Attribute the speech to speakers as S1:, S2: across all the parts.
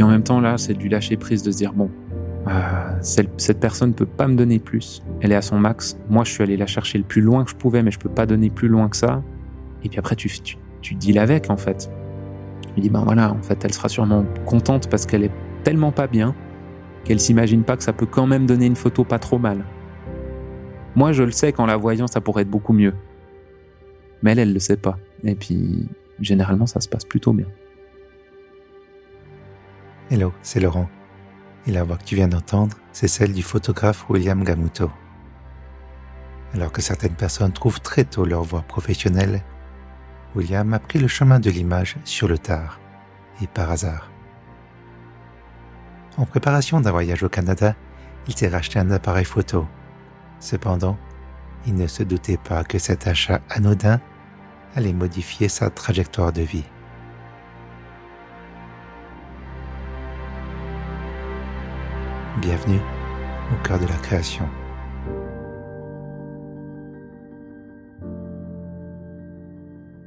S1: puis en même temps, là, c'est du lâcher prise de se dire bon, euh, cette personne ne peut pas me donner plus. Elle est à son max. Moi, je suis allé la chercher le plus loin que je pouvais, mais je peux pas donner plus loin que ça. Et puis après, tu, tu, tu deals avec, en fait. Je dis, ben voilà, en fait, elle sera sûrement contente parce qu'elle est tellement pas bien qu'elle s'imagine pas que ça peut quand même donner une photo pas trop mal. Moi, je le sais qu'en la voyant, ça pourrait être beaucoup mieux. Mais elle, elle le sait pas. Et puis, généralement, ça se passe plutôt bien.
S2: Hello, c'est Laurent. Et la voix que tu viens d'entendre, c'est celle du photographe William Gamuto. Alors que certaines personnes trouvent très tôt leur voie professionnelle, William a pris le chemin de l'image sur le tard, et par hasard. En préparation d'un voyage au Canada, il s'est racheté un appareil photo. Cependant, il ne se doutait pas que cet achat anodin allait modifier sa trajectoire de vie. Bienvenue au cœur de la création.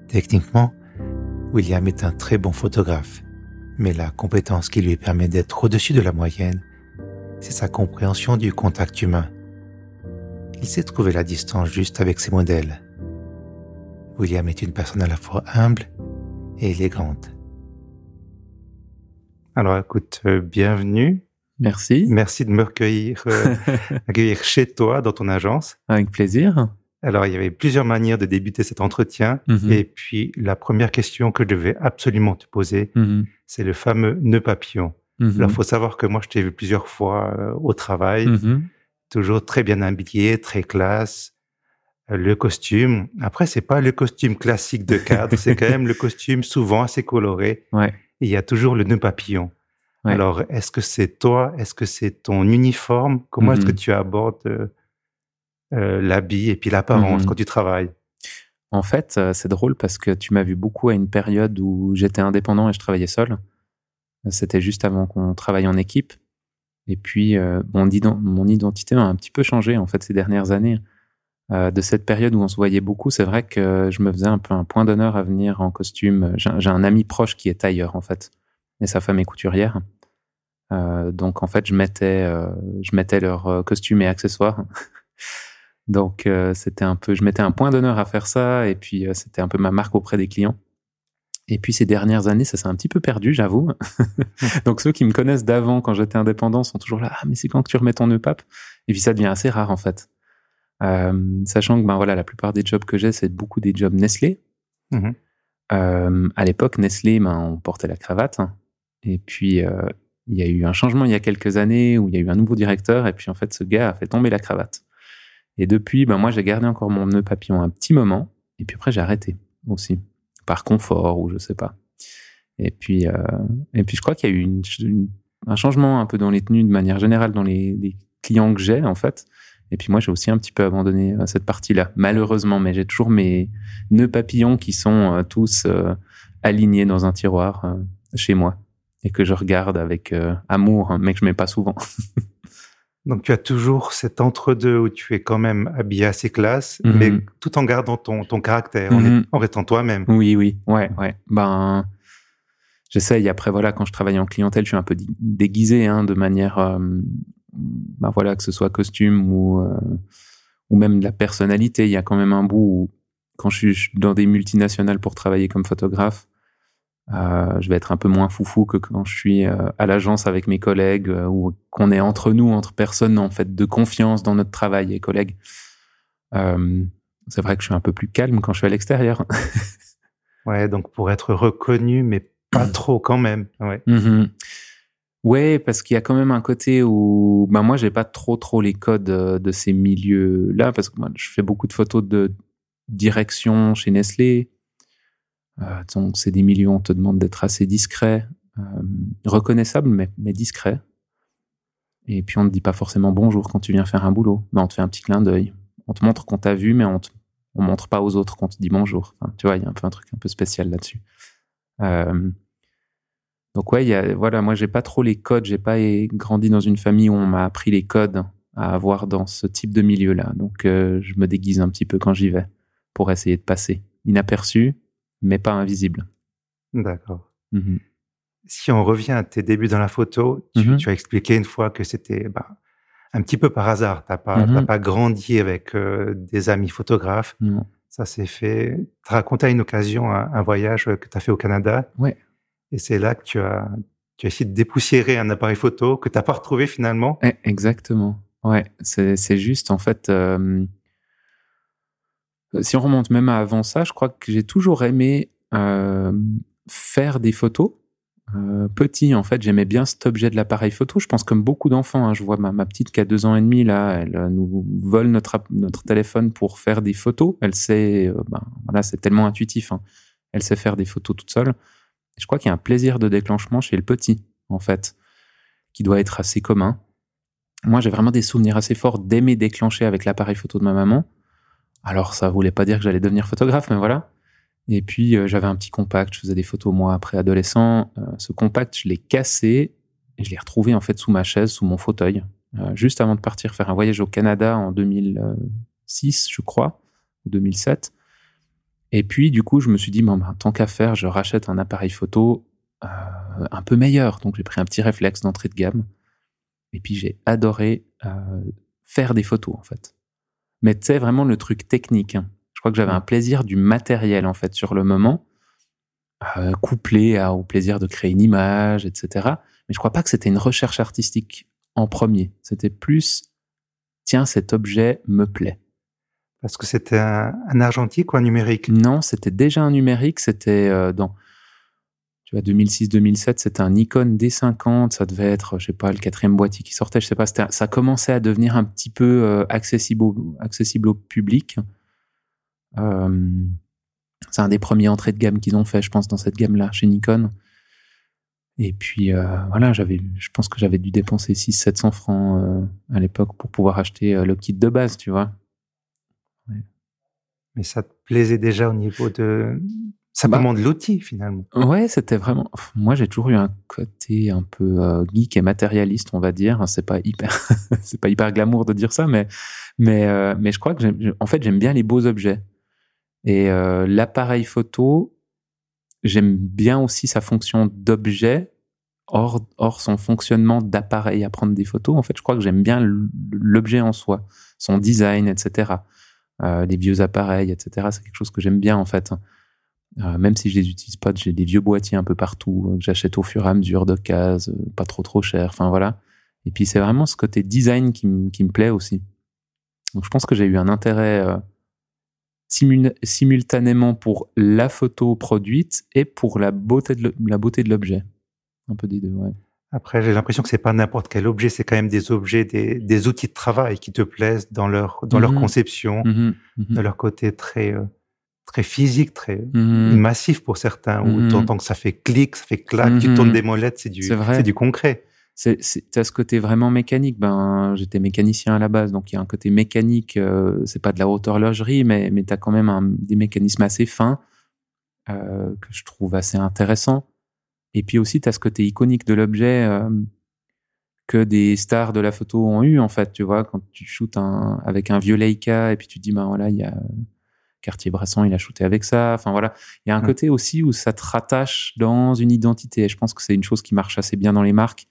S2: Techniquement, William est un très bon photographe, mais la compétence qui lui permet d'être au-dessus de la moyenne, c'est sa compréhension du contact humain. Il sait trouver la distance juste avec ses modèles. William est une personne à la fois humble et élégante. Alors écoute, euh, bienvenue
S1: Merci.
S2: Merci de me recueillir, euh, accueillir chez toi, dans ton agence.
S1: Avec plaisir.
S2: Alors, il y avait plusieurs manières de débuter cet entretien. Mhm. Et puis, la première question que je devais absolument te poser, mhm. c'est le fameux nœud papillon. Mhm. Alors, il faut savoir que moi, je t'ai vu plusieurs fois euh, au travail, toujours très bien habillé, très classe. Euh, le costume, après, c'est pas le costume classique de cadre, c'est quand même le costume souvent assez coloré.
S1: Ouais.
S2: il y a toujours le nœud papillon. Alors, est-ce que c'est toi? Est-ce que c'est ton uniforme? Comment est-ce que mhm. tu abordes euh, euh, l'habit et puis l'apparence mhm. quand tu travailles?
S1: En fait, euh, c'est drôle parce que tu m'as vu beaucoup à une période où j'étais indépendant et je travaillais seul. C'était juste avant qu'on travaille en équipe. Et puis, mon, mon, identité a un petit peu changé en fait ces dernières années. de cette période où on se voyait beaucoup, c'est vrai que je me faisais un peu un point d'honneur à venir en costume. J'ai un ami proche qui est tailleur en fait, et sa femme est couturière. Euh, donc en fait, je mettais, euh, je mettais leurs euh, costumes et accessoires. donc c'était un peu, je mettais un point d'honneur à faire ça, et puis c'était un peu ma marque auprès des clients. Et puis ces dernières années, ça s'est un petit peu perdu, j'avoue. donc ceux qui me connaissent d'avant, quand j'étais indépendant, sont toujours là. Ah mais c'est quand que tu remets ton nœud pape? Et puis ça devient assez rare en fait. sachant que ben voilà, la plupart des jobs que j'ai, c'est beaucoup des jobs Nestlé. Mmh à l'époque, Nestlé, ben, on portait la cravate. Et puis, il y a eu un changement il y a quelques années où il y a eu un nouveau directeur et puis en fait ce gars a fait tomber la cravate. Et depuis, ben moi j'ai gardé encore mon nœud papillon un petit moment et puis après j'ai arrêté aussi par confort ou je sais pas. Et puis euh, et puis je crois qu'il y a eu un changement un peu dans les tenues de manière générale dans les, clients que j'ai en fait. Et puis moi j'ai aussi un petit peu abandonné euh, cette partie-là malheureusement, mais j'ai toujours mes nœuds papillons qui sont euh, tous alignés dans un tiroir chez moi et que je regarde avec euh, amour, hein, mais que je mets pas souvent.
S2: Donc tu as toujours cet entre-deux où tu es quand même habillé assez classe, mhm. mais tout en gardant ton, ton caractère, mhm. en, restant toi-même.
S1: Oui, oui, ouais, ouais. Ben, j'essaye. Après, voilà, quand je travaille en clientèle, je suis un peu déguisé, hein, de manière, euh, ben voilà, que ce soit costume ou euh, ou même la personnalité. Il y a quand même un bout où, quand je suis dans des multinationales pour travailler comme photographe, euh, je vais être un peu moins foufou que quand je suis euh, à l'agence avec mes collègues euh, ou qu'on est entre nous, entre personnes en fait de confiance dans notre travail et collègues. c'est vrai que je suis un peu plus calme quand je suis à l'extérieur.
S2: ouais, donc pour être reconnu, mais pas trop quand même. Ouais.
S1: Mm-hmm. Ouais, parce qu'il y a quand même un côté où, ben moi, j'ai pas trop trop les codes de ces milieux-là, parce que moi, je fais beaucoup de photos de direction chez Nestlé, donc, c'est des où on te demande d'être assez discret, euh, reconnaissable, mais, discret. Et puis, on ne dit pas forcément bonjour quand tu viens faire un boulot. mais on te fait un petit clin d'œil. On te montre qu'on t'a vu, mais on on montre pas aux autres qu'on te dit bonjour. tu vois, il y a un peu un truc un peu spécial là-dessus. Euh, donc ouais, y a, voilà, moi j'ai pas trop les codes, j'ai pas grandi dans une famille où on m'a appris les codes à avoir dans ce type de milieu-là. Donc euh, je me déguise un petit peu quand j'y vais pour essayer de passer inaperçu, mais pas invisible.
S2: D'accord.
S1: Mhm.
S2: si on revient à tes débuts dans la photo, tu, mm-hmm. as expliqué une fois que c'était bah, un petit peu par hasard. T'as pas, mm-hmm. pas grandi avec euh, des amis photographes. Ça s'est fait. Tu raconté à une occasion un, voyage que tu as fait au Canada.
S1: Ouais.
S2: Et c'est là que tu as, tu as essayé de dépoussiérer un appareil photo que tu n'as pas retrouvé finalement.
S1: Eh, exactement. Ouais, c'est juste en fait. Euh, si on remonte même avant ça, je crois que j'ai toujours aimé euh, faire des photos. Euh, petit, en fait, j'aimais bien cet objet de l'appareil photo. Je pense comme beaucoup d'enfants. Hein, je vois ma, petite qui a deux ans et demi là, elle euh, nous vole notre notre téléphone pour faire des photos. Elle sait, euh, ben, voilà, c'est tellement intuitif. Hein. Elle sait faire des photos toute seule. je crois qu'il y a un plaisir de déclenchement chez le petit, en fait, qui doit être assez commun. Moi, j'ai vraiment des souvenirs assez forts d'aimer déclencher avec l'appareil photo de ma maman. Alors, ça voulait pas dire que j'allais devenir photographe, mais voilà. Et puis, euh, j'avais un petit compact, je faisais des photos moi après adolescent. Euh, ce compact, je l'ai cassé et je l'ai retrouvé en fait sous ma chaise, sous mon fauteuil, euh, juste avant de partir faire un voyage au Canada en 2006, je crois, ou 2007. Et puis, du coup, je me suis dit, bon, ben, tant qu'à faire, je rachète un appareil photo un peu meilleur. Donc, j'ai pris un petit réflexe d'entrée de gamme. Et puis, j'ai adoré faire des photos, en fait. Mais tu sais, vraiment le truc technique. Hein. Je crois que j'avais un plaisir du matériel, en fait, sur le moment, euh, couplé au plaisir de créer une image, etc. Mais je crois pas que c'était une recherche artistique en premier. C'était plus, tiens, cet objet me plaît.
S2: Parce que c'était un, argentique ou un numérique?
S1: Non, c'était déjà un numérique. C'était euh, dans 2006-2007, c'était un Nikon D50, ça devait être, je sais pas, le quatrième boîtier qui sortait, je sais pas, ça commençait à devenir un petit peu euh, accessible, au, public. Euh, c'est un des premiers entrées de gamme qu'ils ont fait, je pense, dans cette gamme-là, chez Nikon. Et puis, euh, voilà, je pense que j'avais dû dépenser 600-700 francs à l'époque pour pouvoir acheter le kit de base, tu vois.
S2: Mais ça te plaisait déjà au niveau de, Simplement bah, de l'outil finalement.
S1: Ouais, c'était vraiment. Moi, j'ai toujours eu un côté un peu euh, geek et matérialiste, on va dire. C'est pas hyper, c'est pas hyper glamour de dire ça, mais mais euh, mais je crois que en fait j'aime bien les beaux objets et euh, l'appareil photo. J'aime bien aussi sa fonction d'objet, hors hors son fonctionnement d'appareil à prendre des photos. En fait, je crois que j'aime bien l'objet en soi, son design, etc. les vieux appareils, etc. C'est quelque chose que j'aime bien en fait. Euh, même si je les utilise pas, j'ai des vieux boîtiers un peu partout euh, que j'achète au fur et à mesure cases, euh, pas trop trop cher. Enfin voilà. Et puis c'est vraiment ce côté design qui, me plaît aussi. Donc je pense que j'ai eu un intérêt simultanément pour la photo produite et pour la beauté de la beauté de l'objet. Un peu des deux, ouais.
S2: Après, j'ai l'impression que c'est pas n'importe quel objet, c'est quand même des objets, des, outils de travail qui te plaisent dans leur dans leur mmh conception, mmh mmh dans leur côté très très physique, très mhm. massif pour certains, où tu entends que ça fait clic, ça fait clac, tu tournes mhm. des molettes, c'est du, c'est du concret.
S1: C'est, as ce côté vraiment mécanique. Ben, j'étais mécanicien à la base, donc il y a un côté mécanique. Euh, c'est pas de la haute horlogerie, mais mais t'as quand même un, des mécanismes assez fins euh, que je trouve assez intéressants. Et puis aussi, tu as ce côté iconique de l'objet euh, que des stars de la photo ont eu en fait. Tu vois, quand tu shootes un, avec un vieux Leica et puis tu dis ben voilà, il y a Cartier-Bresson, il a shooté avec ça. Enfin voilà, il y a un côté aussi où ça te rattache dans une identité. Et je pense que c'est une chose qui marche assez bien dans les marques.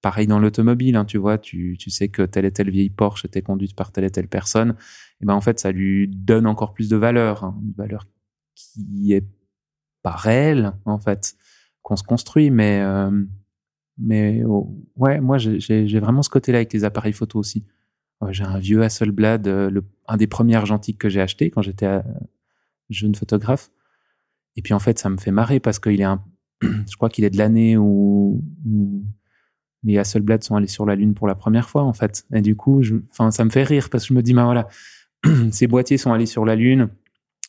S1: Pareil dans l'automobile, hein, tu vois, tu, sais que telle et telle vieille Porsche était conduite par telle et telle personne. Et ben en fait, ça lui donne encore plus de valeur, hein. une valeur qui est pas réelle en fait, qu'on se construit, mais euh, mais oh, ouais, moi j'ai vraiment ce côté-là avec les appareils photo aussi j'ai un vieux Hasselblad, euh, le, un des premiers argentiques que j'ai acheté quand j'étais euh, jeune photographe. Et puis en fait, ça me fait marrer parce qu'il est un, je crois qu'il est de l'année où, les Hasselblad sont allés sur la Lune pour la première fois en fait. Et du coup, enfin, ça me fait rire parce que je me dis, bah voilà, ces boîtiers sont allés sur la Lune.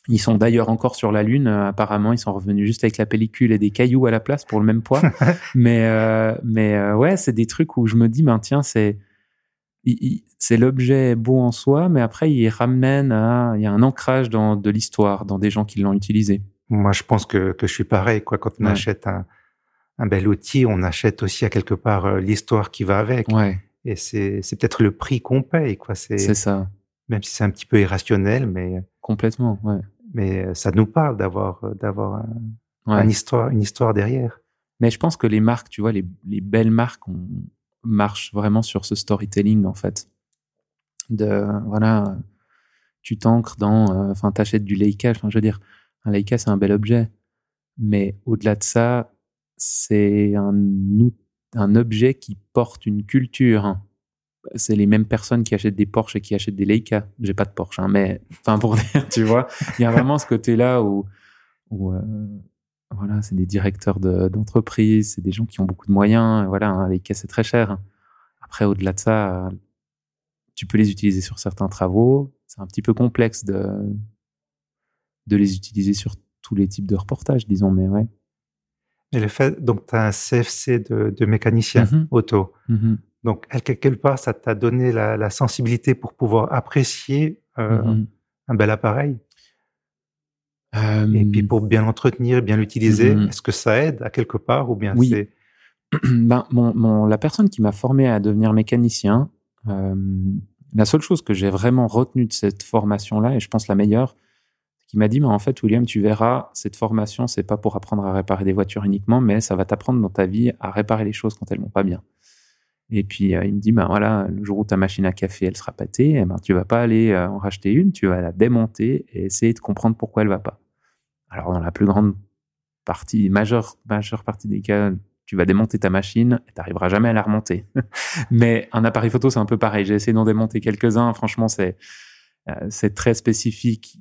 S1: Ils sont d'ailleurs encore sur la Lune. Euh, apparemment, ils sont revenus juste avec la pellicule et des cailloux à la place pour le même poids. mais mais ouais, c'est des trucs où je me dis, ben tiens, c'est c'est l'objet beau en soi, mais après, il ramène à, il y a un ancrage dans de l'histoire, dans des gens qui l'ont utilisé.
S2: Moi, je pense que, que je suis pareil, quoi. Quand on achète un, un bel outil, on achète aussi à quelque part euh, l'histoire qui va avec.
S1: Ouais.
S2: Et c'est, peut-être le prix qu'on paye, quoi.
S1: C'est, ça.
S2: Même si c'est un petit peu irrationnel, mais.
S1: Complètement, ouais.
S2: Mais ça nous parle d'avoir, d'avoir un, une histoire, une histoire derrière.
S1: Mais je pense que les marques, tu vois, les, les belles marques on, marchent vraiment sur ce storytelling, en fait. De, voilà, tu t'ancres dans, euh, enfin, t'achètes du Leica, enfin, je veux dire, un Leica, c'est un bel objet. Mais au-delà de ça, c'est un, un objet qui porte une culture. C'est les mêmes personnes qui achètent des Porsche et qui achètent des Leica. J'ai pas de Porsche, hein, mais enfin pour dire, tu vois, il y a vraiment ce côté-là où, où euh, voilà, c'est des directeurs d'entreprise, c'est des gens qui ont beaucoup de moyens. Voilà, un Leica c'est très cher. Après, au-delà de ça, tu peux les utiliser sur certains travaux. C'est un petit peu complexe de de les utiliser sur tous les types de reportages, disons, mais ouais.
S2: Et le fait, donc, tu as un CFC de, mécanicien mm-hmm. auto. Mm-hmm. Donc, quelque part, ça t'a donné la, sensibilité pour pouvoir apprécier euh, mm-hmm. un bel appareil? Et puis, pour bien l'entretenir, bien l'utiliser, est-ce que ça aide à quelque part ou bien
S1: oui. c'est... Ben, mon, la personne qui m'a formé à devenir mécanicien, euh, la seule chose que j'ai vraiment retenue de cette formation-là, et je pense la meilleure, qui m'a dit, mais en fait, William, tu verras, cette formation, c'est pas pour apprendre à réparer des voitures uniquement, mais ça va t'apprendre dans ta vie à réparer les choses quand elles vont pas bien. Et puis, euh, il me dit, ben voilà, le jour où ta machine à café, elle sera pâtée, eh ben, tu vas pas aller euh, en racheter une, tu vas la démonter et essayer de comprendre pourquoi elle va pas. Alors, dans la plus grande partie, majeure, majeure partie des cas, tu vas démonter ta machine et tu n'arriveras jamais à la remonter. mais un appareil photo, c'est un peu pareil. J'ai essayé d'en démonter quelques-uns. Franchement, c'est, euh, c'est très spécifique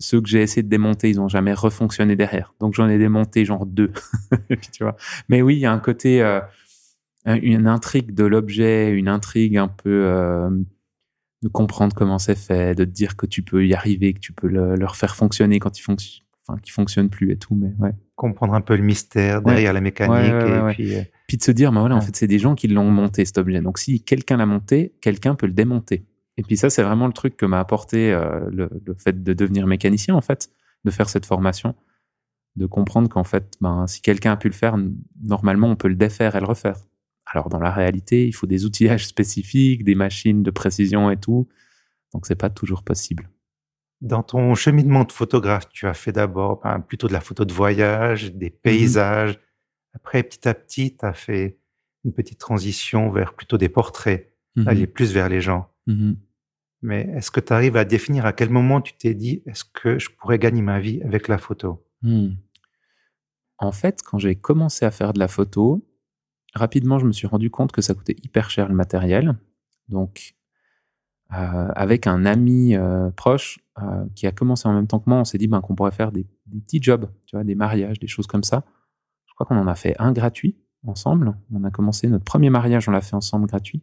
S1: ceux que j'ai essayé de démonter, ils n'ont jamais refonctionné derrière. Donc j'en ai démonté genre deux. tu vois. Mais oui, il y a un côté, euh, une intrigue de l'objet, une intrigue un peu euh, de comprendre comment c'est fait, de te dire que tu peux y arriver, que tu peux le, le refaire fonctionner quand il fonctionne, enfin, qui fonctionne plus et tout. Mais ouais.
S2: Comprendre un peu le mystère derrière la mécanique et puis. Euh,
S1: puis de se dire, bah voilà, en fait, c'est des gens qui l'ont monté cet objet. Donc si quelqu'un l'a monté, quelqu'un peut le démonter. Et puis ça, c'est vraiment le truc que m'a apporté euh, le, fait de devenir mécanicien, en fait, de faire cette formation, de comprendre qu'en fait, ben, si quelqu'un a pu le faire, normalement, on peut le défaire et le refaire. Alors dans la réalité, il faut des outillages spécifiques, des machines de précision et tout. Donc c'est pas toujours possible.
S2: Dans ton cheminement de photographe, tu as fait d'abord ben, plutôt de la photo de voyage, des paysages. Après, petit à petit, tu as fait une petite transition vers plutôt des portraits, mm aller plus vers les gens. Mhm. Mais est-ce que tu arrives à définir à quel moment tu t'es dit, est-ce que je pourrais gagner ma vie avec la photo?
S1: En fait, quand j'ai commencé à faire de la photo, rapidement, je me suis rendu compte que ça coûtait hyper cher le matériel. Donc, avec un ami euh, proche euh, qui a commencé en même temps que moi, on s'est dit ben, qu'on pourrait faire des, petits jobs, tu vois, des mariages, des choses comme ça. Je crois qu'on en a fait un gratuit ensemble. On a commencé notre premier mariage, on l'a fait ensemble gratuit.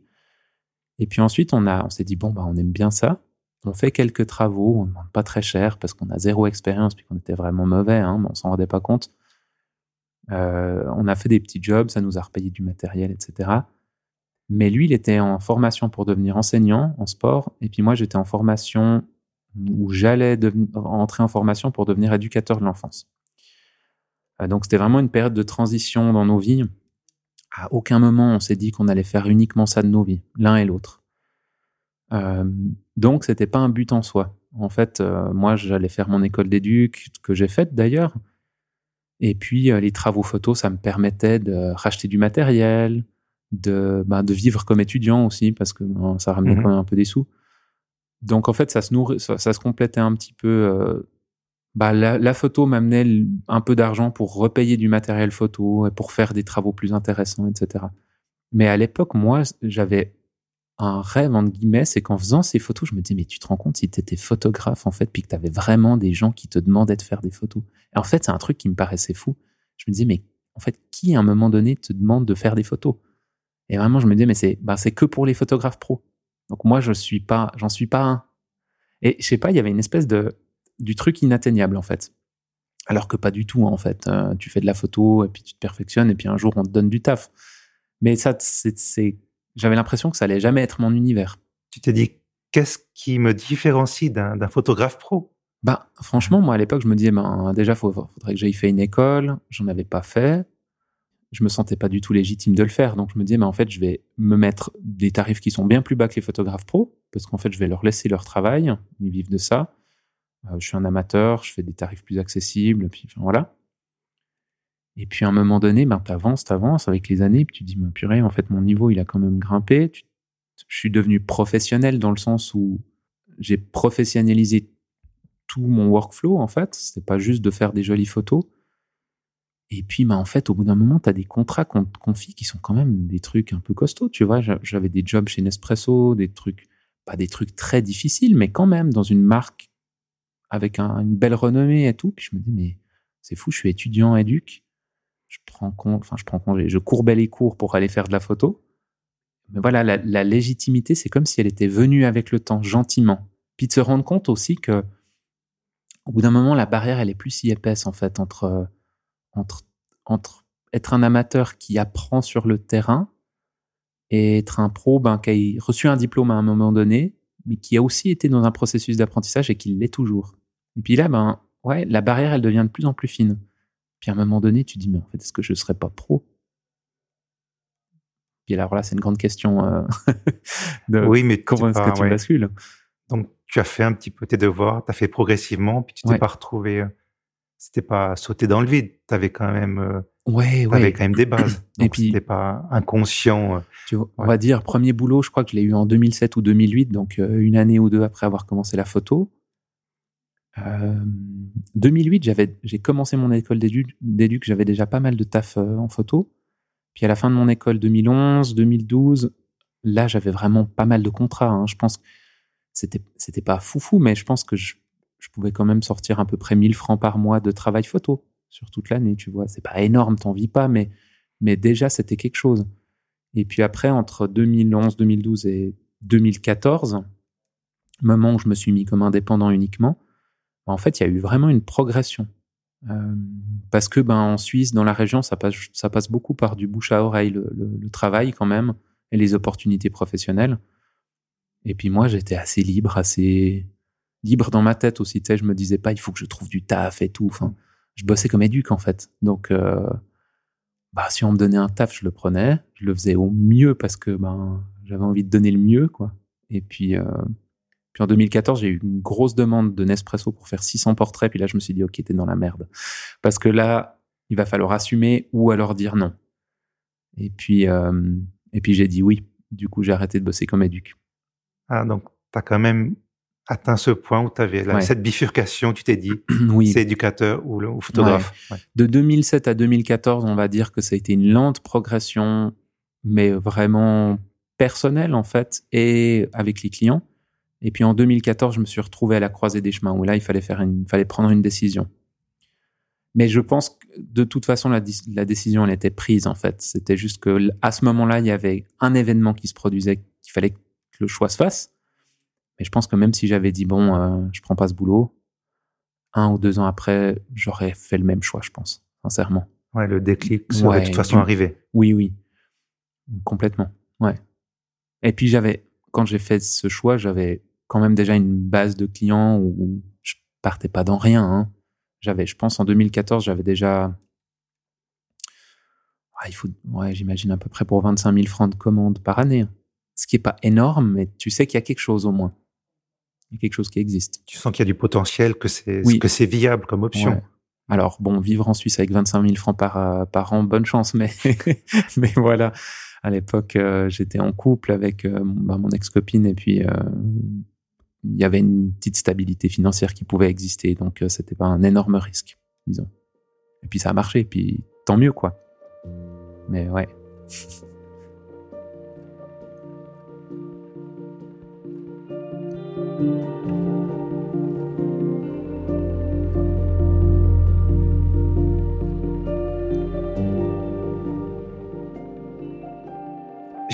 S1: Et puis ensuite, on, s'est dit, bon, bah, on aime bien ça. On fait quelques travaux, on ne demande pas très cher parce qu'on a zéro expérience puis qu'on était vraiment mauvais, hein, mais on s'en rendait pas compte. Euh, on a fait des petits jobs, ça nous a repayé du matériel, etc. Mais lui, il était en formation pour devenir enseignant en sport, et puis moi, j'étais en formation où j'allais entrer en formation pour devenir éducateur de l'enfance. Euh, donc, c'était vraiment une période de transition dans nos vies à aucun moment on s'est dit qu'on allait faire uniquement ça de nos vies, l'un et l'autre. Euh, donc c'était pas un but en soi. En fait, euh, moi j'allais faire mon école d'éduc que j'ai faite d'ailleurs. Et puis euh, les travaux photos, ça me permettait de racheter du matériel, de, bah, de vivre comme étudiant aussi parce que ça ramenait mmh quand même un peu des sous. Donc en fait, ça se nourrit, ça, ça se complétait un petit peu euh, bah, la, photo m'amenait un peu d'argent pour repayer du matériel photo et pour faire des travaux plus intéressants, etc. Mais à l'époque, moi, j'avais un rêve, entre guillemets, c'est qu'en faisant ces photos, je me disais, mais tu te rends compte si tu étais photographe, en fait, puis que tu avais vraiment des gens qui te demandaient de faire des photos. Et en fait, c'est un truc qui me paraissait fou. Je me disais, mais en fait, qui à un moment donné te demande de faire des photos? Et vraiment, je me disais, mais c'est bah, c'est que pour les photographes pros. Donc moi, je suis pas, j'en suis pas un. Et je sais pas, il y avait une espèce de du truc inatteignable en fait. Alors que pas du tout en fait. Euh, tu fais de la photo et puis tu te perfectionnes et puis un jour on te donne du taf. Mais ça, c'est, j'avais l'impression que ça allait jamais être mon univers.
S2: Tu t'es dit qu'est-ce qui me différencie d'un, photographe pro?
S1: Bah franchement moi à l'époque je me disais ben déjà il faudrait que j'aille faire une école. J'en avais pas fait. Je me sentais pas du tout légitime de le faire. Donc je me disais mais en fait je vais me mettre des tarifs qui sont bien plus bas que les photographes pro parce qu'en fait je vais leur laisser leur travail. Ils vivent de ça euh, je suis un amateur, je fais des tarifs plus accessibles, puis voilà. Et puis à un moment donné, ben, tu avances, tu avances avec les années, puis tu dis, mais purée, en fait, mon niveau, il a quand même grimpé. je suis devenu professionnel dans le sens où j'ai professionnalisé tout mon workflow, en fait. C'est pas juste de faire des jolies photos. Et puis, bah, en fait, au bout d'un moment, tu as des contrats qu'on te confie qui sont quand même des trucs un peu costauds. Tu vois, j'avais des jobs chez Nespresso, des trucs, pas des trucs très difficiles, mais quand même dans une marque avec une belle renommée et tout. Puis je me dis, mais c'est fou, je suis étudiant éduc. Je prends compte, enfin, je prends congé, je courbais les cours pour aller faire de la photo. Mais voilà, la, la légitimité, c'est comme si elle était venue avec le temps, gentiment. Puis de se rendre compte aussi que au bout d'un moment, la barrière, elle est plus si épaisse, en fait, entre, entre, entre être un amateur qui apprend sur le terrain et être un pro ben, qui a reçu un diplôme à un moment donné, mais qui a aussi été dans un processus d'apprentissage et qui l'est toujours. Et puis là, ben, ouais, la barrière, elle devient de plus en plus fine. Puis à un moment donné, tu dis, mais en fait, est-ce que je ne serais pas pro? Puis alors là, c'est une grande question euh,
S2: de oui, mais
S1: comment est-ce que tu bascules?
S2: Donc, tu as fait un petit peu tes devoirs, tu as fait progressivement, puis tu t'es pas retrouvé. Euh, c'était pas sauter dans le vide. Tu avais quand même. Euh,
S1: ouais,
S2: ouais. quand même des bases. Donc, Et puis. C'était pas inconscient. Euh,
S1: tu vois, On va dire, premier boulot, je crois que je l'ai eu en 2007 ou 2008, donc une année ou deux après avoir commencé la photo. 2008, j'avais, j'ai commencé mon école d'éduc, j'avais déjà pas mal de taf en photo. Puis à la fin de mon école 2011, 2012, là j'avais vraiment pas mal de contrats. Hein. Je pense c'était c'était pas foufou, mais je pense que je, pouvais quand même sortir à peu près 1000 francs par mois de travail photo sur toute l'année, tu vois. C'est pas énorme, t'en vis pas, mais, mais déjà, c'était quelque chose. Et puis après, entre 2011, 2012 et 2014, moment où je me suis mis comme indépendant uniquement, bah, en fait, il y a eu vraiment une progression. Euh, parce que ben, en Suisse, dans la région, ça passe, ça passe beaucoup par du bouche à oreille, le travail quand même, et les opportunités professionnelles. Et puis moi, j'étais assez libre, assez libre dans ma tête aussi. Tu sais, je me disais pas, il faut que je trouve du taf et tout. Enfin, je bossais comme éduc en fait. Donc, euh, bah, si on me donnait un taf, je le prenais. Je le faisais au mieux parce que ben, j'avais envie de donner le mieux, quoi. Et puis, euh, puis en 2014, j'ai eu une grosse demande de Nespresso pour faire 600 portraits. Puis là, je me suis dit, ok, t'es dans la merde. Parce que là, il va falloir assumer ou alors dire non. Et puis, euh, et puis j'ai dit oui. Du coup, j'ai arrêté de bosser comme éduc.
S2: Ah, donc, tu as quand même atteint ce point où tu avais cette bifurcation, tu t'es dit, oui. c'est éducateur ou, photographe.
S1: De 2007 à 2014, on va dire que ça a été une lente progression, mais vraiment personnelle en fait, et avec les clients. Et puis en 2014, je me suis retrouvé à la croisée des chemins où là, il fallait, faire une, fallait prendre une décision. Mais je pense que de toute façon, la, la décision, elle était prise en fait. C'était juste que à ce moment-là, il y avait un événement qui se produisait qu'il fallait le choix se fasse. Mais je pense que même si j'avais dit, bon, euh, je prends pas ce boulot, un ou deux ans après, j'aurais fait le même choix, je pense, sincèrement.
S2: Ouais, le déclic serait de toute façon arrivé.
S1: Oui, oui. Complètement. Ouais. Et puis j'avais, quand j'ai fait ce choix, j'avais quand même déjà une base de clients où je partais pas dans rien. Hein. J'avais, je pense, en 2014, j'avais déjà, il faut, ouais, j'imagine à peu près pour 25 000 francs de commandes par année. Hein ce qui est pas énorme, mais tu sais qu'il y a quelque chose au moins. Il y a quelque chose qui existe.
S2: Tu sens qu'il y a du potentiel, que c'est que c'est viable comme option.
S1: Alors bon, vivre en Suisse avec 25 000 francs par, euh, par an, bonne chance, mais mais voilà. À l'époque, euh, j'étais en couple avec euh, bah, mon ex-copine et puis il y avait une petite stabilité financière qui pouvait exister, donc c'était pas un énorme risque, disons. Et puis ça a marché, puis tant mieux quoi. Mais ouais.
S2: J'ai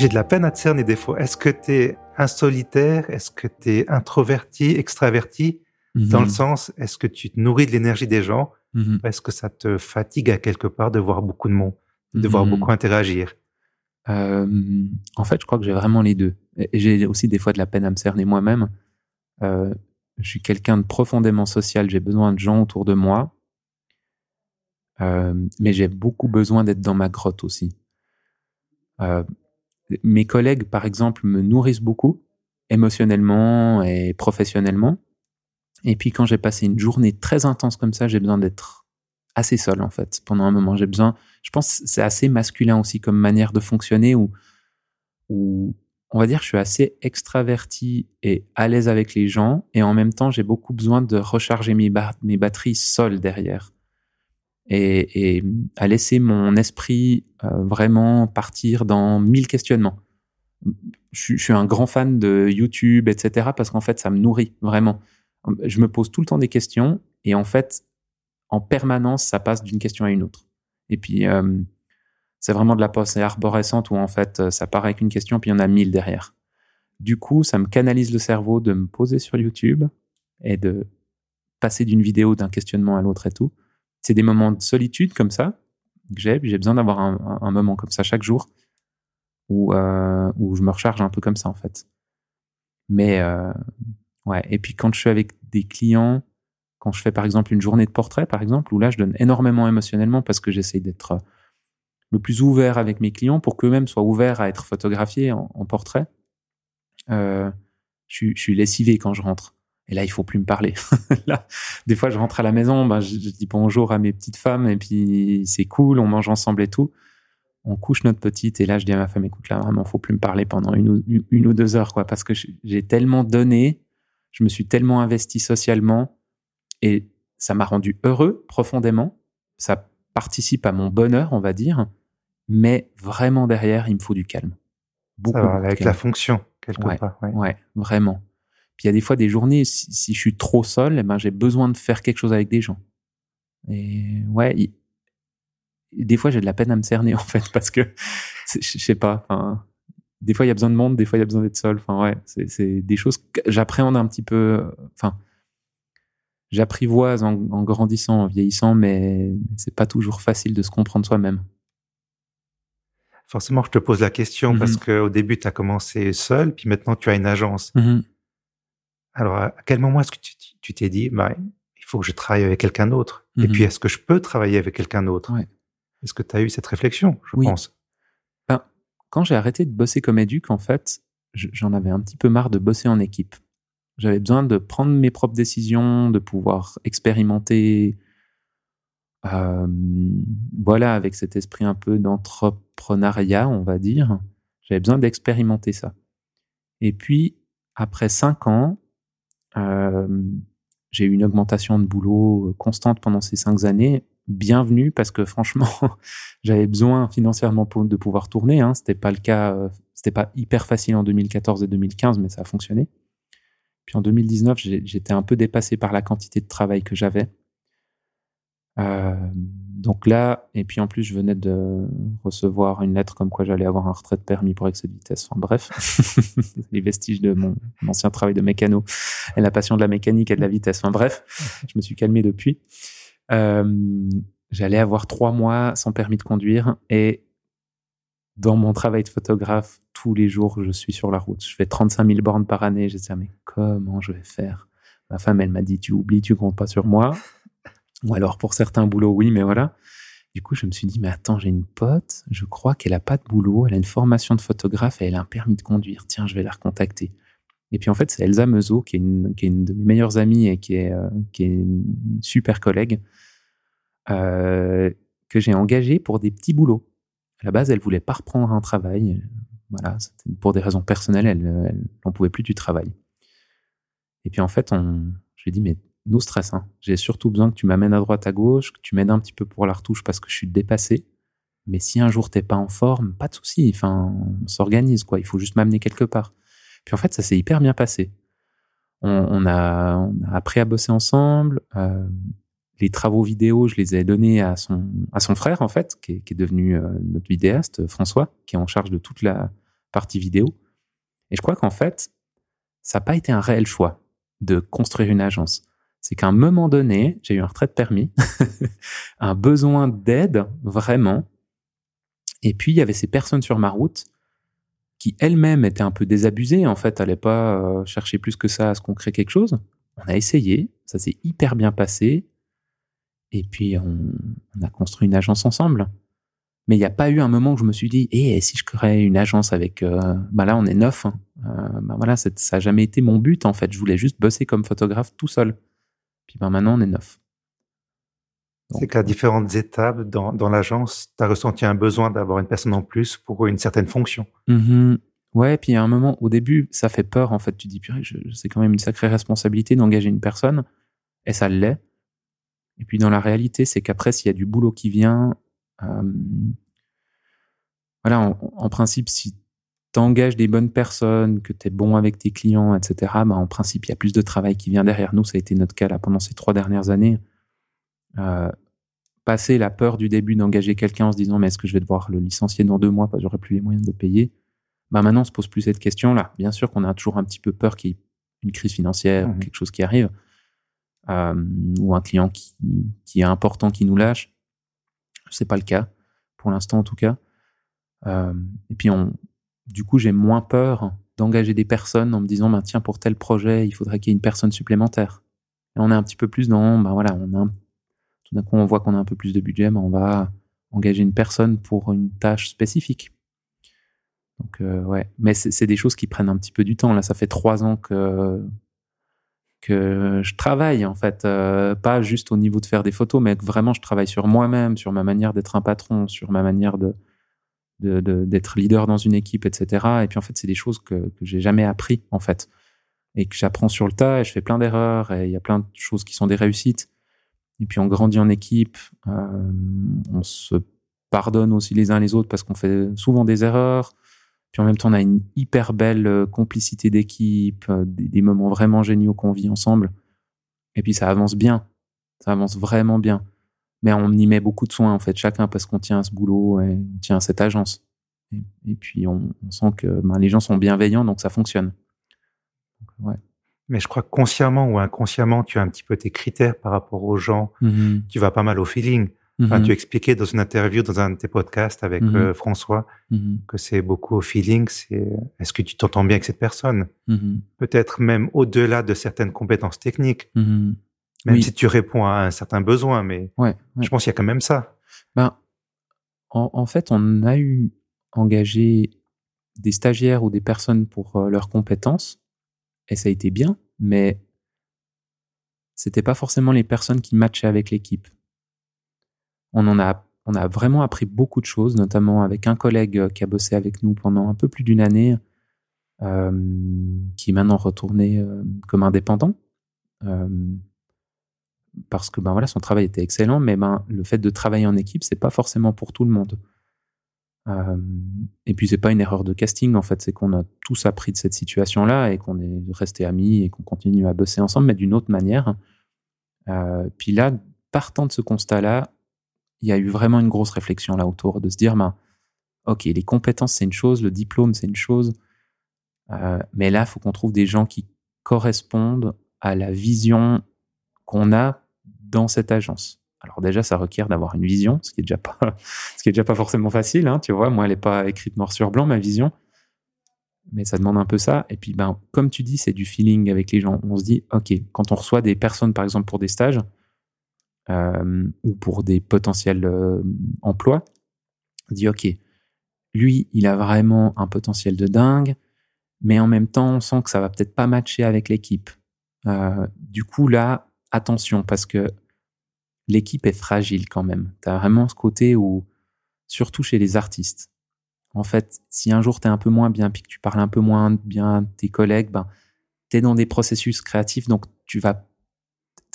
S2: de la peine à te cerner des fois. Est-ce que tu es un solitaire Est-ce que tu es introverti, extraverti? Dans le mhm. sens, est-ce que tu te nourris de l'énergie des gens? Mhm. Est-ce que ça te fatigue à quelque part de voir beaucoup de monde, de voir mhm. beaucoup interagir?
S1: Euh, En fait, je crois que j'ai vraiment les deux. Et j'ai aussi des fois de la peine à me cerner moi-même. Euh, je suis quelqu'un de profondément social, j'ai besoin de gens autour de moi, euh, mais j'ai beaucoup besoin d'être dans ma grotte aussi. Euh, mes collègues, par exemple, me nourrissent beaucoup, émotionnellement et professionnellement. Et puis quand j'ai passé une journée très intense comme ça, j'ai besoin d'être assez seul en fait pendant un moment. J'ai besoin, je pense, c'est assez masculin aussi comme manière de fonctionner où, où on va dire, je suis assez extraverti et à l'aise avec les gens et en même temps, j'ai beaucoup besoin de recharger mes, batteries seul derrière et, à laisser mon esprit euh, vraiment partir dans mille questionnements. Je, je, suis un grand fan de YouTube, etc. parce qu'en fait, ça me nourrit vraiment. Je me pose tout le temps des questions et en fait, en permanence, ça passe d'une question à une autre. Et puis, euh, c'est vraiment de la pensée arborescente où en fait, euh, ça paraît qu'une question, puis il y en a mille derrière. Du coup, ça me canalise le cerveau de me poser sur YouTube et de passer d'une vidéo, d'un questionnement à l'autre et tout. C'est des moments de solitude comme ça que j'ai. J'ai besoin d'avoir un, moment comme ça chaque jour où, euh, où je me recharge un peu comme ça en fait. Mais ouais. Et puis quand je suis avec des clients, quand je fais par exemple une journée de portrait, par exemple, où là je donne énormément émotionnellement parce que j'essaye d'être euh, le plus ouvert avec mes clients pour qu'eux-mêmes soient ouverts à être photographiés en, portrait. Euh, je, suis lessivé quand je rentre. Et là, il faut plus me parler. là, des fois, je rentre à la maison, ben, je, dis bonjour à mes petites femmes et puis c'est cool, on mange ensemble et tout. On couche notre petite et là, je dis à ma femme, écoute, là, vraiment, faut plus me parler pendant une ou, une ou deux heures, quoi, parce que j'ai tellement donné, je me suis tellement investi socialement et ça m'a rendu heureux profondément. Ça participe à mon bonheur, on va dire. Mais vraiment derrière, il me faut du calme.
S2: Beaucoup. avec la fonction, quelque
S1: ouais,
S2: part.
S1: Ouais. vraiment. Puis il y a des fois des journées, si, je suis trop seul, eh ben, j'ai besoin de faire quelque chose avec des gens. Et ouais, des fois j'ai de la peine à me cerner en fait, parce que je sais pas. des fois il y a besoin de monde, des fois il y a besoin d'être seul. Enfin ouais, c'est des choses que j'appréhende un petit peu. Enfin, j'apprivoise en, grandissant, en vieillissant, mais c'est pas toujours facile de se comprendre soi-même.
S2: Forcément, je te pose la question parce mhm. qu'au début, tu as commencé seul, puis maintenant, tu as une agence.
S1: Mhm.
S2: Alors, à quel moment est-ce que tu t'es dit, bah, il faut que je travaille avec quelqu'un d'autre? Et puis, est-ce que je peux travailler avec quelqu'un d'autre? Est-ce que tu as eu cette réflexion, je pense?
S1: Ben, Quand j'ai arrêté de bosser comme éduc, en fait, j'en avais un petit peu marre de bosser en équipe. J'avais besoin de prendre mes propres décisions, de pouvoir expérimenter. Euh, voilà, avec cet esprit un peu d'entrepreneuriat, on va dire. J'avais besoin d'expérimenter ça. Et puis, après cinq ans, euh, j'ai eu une augmentation de boulot constante pendant ces cinq années. Bienvenue parce que franchement, j'avais besoin financièrement de pouvoir tourner. Hein. C'était pas le cas, euh, c'était pas hyper facile en 2014 et 2015, mais ça a fonctionné. Puis en 2019, j'étais un peu dépassé par la quantité de travail que j'avais. Euh, donc là, et puis en plus, je venais de recevoir une lettre comme quoi j'allais avoir un retrait de permis pour excès de vitesse. Enfin bref, les vestiges de mon, ancien travail de mécano et la passion de la mécanique et de la vitesse. Enfin bref, je me suis calmé depuis. Euh, j'allais avoir trois mois sans permis de conduire et dans mon travail de photographe, tous les jours, je suis sur la route. Je fais 35 000 bornes par année. Je disais, mais comment je vais faire? Ma femme, elle m'a dit, tu oublies, tu comptes pas sur moi. Ou alors, pour certains boulots, oui, mais voilà. Du coup, je me suis dit, mais attends, j'ai une pote, je crois qu'elle a pas de boulot, elle a une formation de photographe et elle a un permis de conduire. Tiens, je vais la recontacter. Et puis, en fait, c'est Elsa Meuseau, qui est, une, qui est une de mes meilleures amies et qui est, euh, qui est une super collègue, euh, que j'ai engagée pour des petits boulots à la base, elle voulait pas reprendre un travail. Voilà, pour des raisons personnelles, elle n'en pouvait plus du travail. Et puis en fait, on, je lui ai dit, mais nous stress, hein. j'ai surtout besoin que tu m'amènes à droite, à gauche, que tu m'aides un petit peu pour la retouche parce que je suis dépassé. Mais si un jour t'es pas en forme, pas de souci. Enfin, on s'organise quoi. Il faut juste m'amener quelque part. Puis en fait, ça s'est hyper bien passé. On, a, on, a, appris à bosser ensemble. Euh, les travaux vidéo, je les ai donnés à son, à son frère, en fait, qui est, devenu euh, notre vidéaste, François, qui est en charge de toute la partie vidéo. Et je crois qu'en fait, ça n'a pas été un réel choix de construire une agence. C'est qu'à un moment donné, j'ai eu un retrait de permis, un besoin d'aide, vraiment. Et puis, il y avait ces personnes sur ma route qui elles-mêmes étaient un peu désabusées, en fait, n'allaient pas euh, chercher plus que ça à ce qu'on crée quelque chose. On a essayé, ça s'est hyper bien passé. Et puis, on, a construit une agence ensemble. Mais il n'y a pas eu un moment où je me suis dit, eh, si je créais une agence avec, euh, bah là, on est neuf. Hein. Euh, bah voilà, ça n'a jamais été mon but, en fait. Je voulais juste bosser comme photographe tout seul. Puis ben maintenant, on est neuf.
S2: C'est qu'à différentes étapes dans, dans l'agence, tu as ressenti un besoin d'avoir une personne en plus pour une certaine fonction.
S1: Mm-hmm. Ouais, puis à un moment, au début, ça fait peur, en fait. Tu dis, purée, c'est quand même une sacrée responsabilité d'engager une personne, et ça l'est. Et puis dans la réalité, c'est qu'après, s'il y a du boulot qui vient, euh, voilà, en, principe, si tu engages des bonnes personnes, que tu es bon avec tes clients, etc., bah, en principe, il y a plus de travail qui vient derrière nous. Ça a été notre cas là pendant ces trois dernières années. Euh, passer la peur du début d'engager quelqu'un en se disant mais est-ce que je vais devoir le licencier dans deux mois? Parce que j'aurai plus les moyens de le payer bah maintenant on se pose plus cette question là bien sûr qu'on a toujours un petit peu peur qu'il y ait une crise financière ou mmh quelque chose qui arrive euh, ou un client qui, qui, est important qui nous lâche c'est pas le cas pour l'instant en tout cas euh, et puis on du coup j'ai moins peur d'engager des personnes en me disant bah, tiens pour tel projet il faudrait qu'il y ait une personne supplémentaire et on est un petit peu plus dans bah voilà on a un d'un coup on voit qu'on a un peu plus de budget, mais on va engager une personne pour une tâche spécifique. Donc euh, ouais, mais c'est des choses qui prennent un petit peu du temps. Là, ça fait trois ans que que je travaille en fait, euh, pas juste au niveau de faire des photos, mais vraiment je travaille sur moi-même, sur ma manière d'être un patron, sur ma manière de d'être leader dans une équipe, etc. Et puis en fait, c'est des choses que, que j'ai jamais appris en fait, et que j'apprends sur le tas. Et je fais plein d'erreurs et il y a plein de choses qui sont des réussites. Et puis on grandit en équipe, euh, on se pardonne aussi les uns les autres parce qu'on fait souvent des erreurs. Puis en même temps, on a une hyper belle euh, complicité d'équipe, euh, des, moments vraiment géniaux qu'on vit ensemble. Et puis ça avance bien, ça avance vraiment bien. Mais on y met beaucoup de soins en fait, chacun parce qu'on tient à ce boulot et on tient à cette agence. Et, puis on, sent que ben, les gens sont bienveillants, donc ça fonctionne.
S2: ouais mais je crois que consciemment ou inconsciemment, tu as un petit peu tes critères par rapport aux gens. Mm-hmm. Tu vas pas mal au feeling. Enfin, mm-hmm. tu expliquais dans une interview, dans un de tes podcasts avec mm-hmm. euh, François, que c'est beaucoup au feeling. C'est est-ce que tu t'entends bien avec cette personne? Peut-être même au-delà de certaines compétences techniques. Même si tu réponds à un certain besoin, mais ouais, je pense qu'il y a quand même ça.
S1: Ben, en, en, fait, on a eu engagé des stagiaires ou des personnes pour euh, leurs compétences et ça a été bien, mais c'était pas forcément les personnes qui matchaient avec l'équipe. On en a, on a vraiment appris beaucoup de choses, notamment avec un collègue euh, qui a bossé avec nous pendant un peu plus d'une année, euh, qui est maintenant retourné euh, comme indépendant. Parce que ben voilà, son travail était excellent, mais ben, le fait de travailler en équipe, c'est pas forcément pour tout le monde. Euh, et puis c'est pas une erreur de casting en fait, c'est qu'on a tous appris de cette situation-là et qu'on est resté amis et qu'on continue à bosser ensemble, mais d'une autre manière. Euh, puis là, partant de ce constat-là, il y a eu vraiment une grosse réflexion là autour de se dire, ben, ok, les compétences c'est une chose, le diplôme c'est une chose, euh, mais là, il faut qu'on trouve des gens qui correspondent à la vision qu'on a dans cette agence. Alors déjà, ça requiert d'avoir une vision, ce qui est déjà pas, ce qui est déjà pas forcément facile. Hein, tu vois, moi, elle est pas écrite noir sur blanc ma vision, mais ça demande un peu ça. Et puis, ben, comme tu dis, c'est du feeling avec les gens. On se dit, ok, quand on reçoit des personnes, par exemple, pour des stages euh, ou pour des potentiels euh, emplois, on dit, ok, lui, il a vraiment un potentiel de dingue, mais en même temps, on sent que ça va peut-être pas matcher avec l'équipe. Euh, du coup, là, attention, parce que l'équipe est fragile quand même. Tu as vraiment ce côté où, surtout chez les artistes, en fait, si un jour tu es un peu moins bien, puis que tu parles un peu moins bien de tes collègues, ben, tu es dans des processus créatifs, donc tu vas...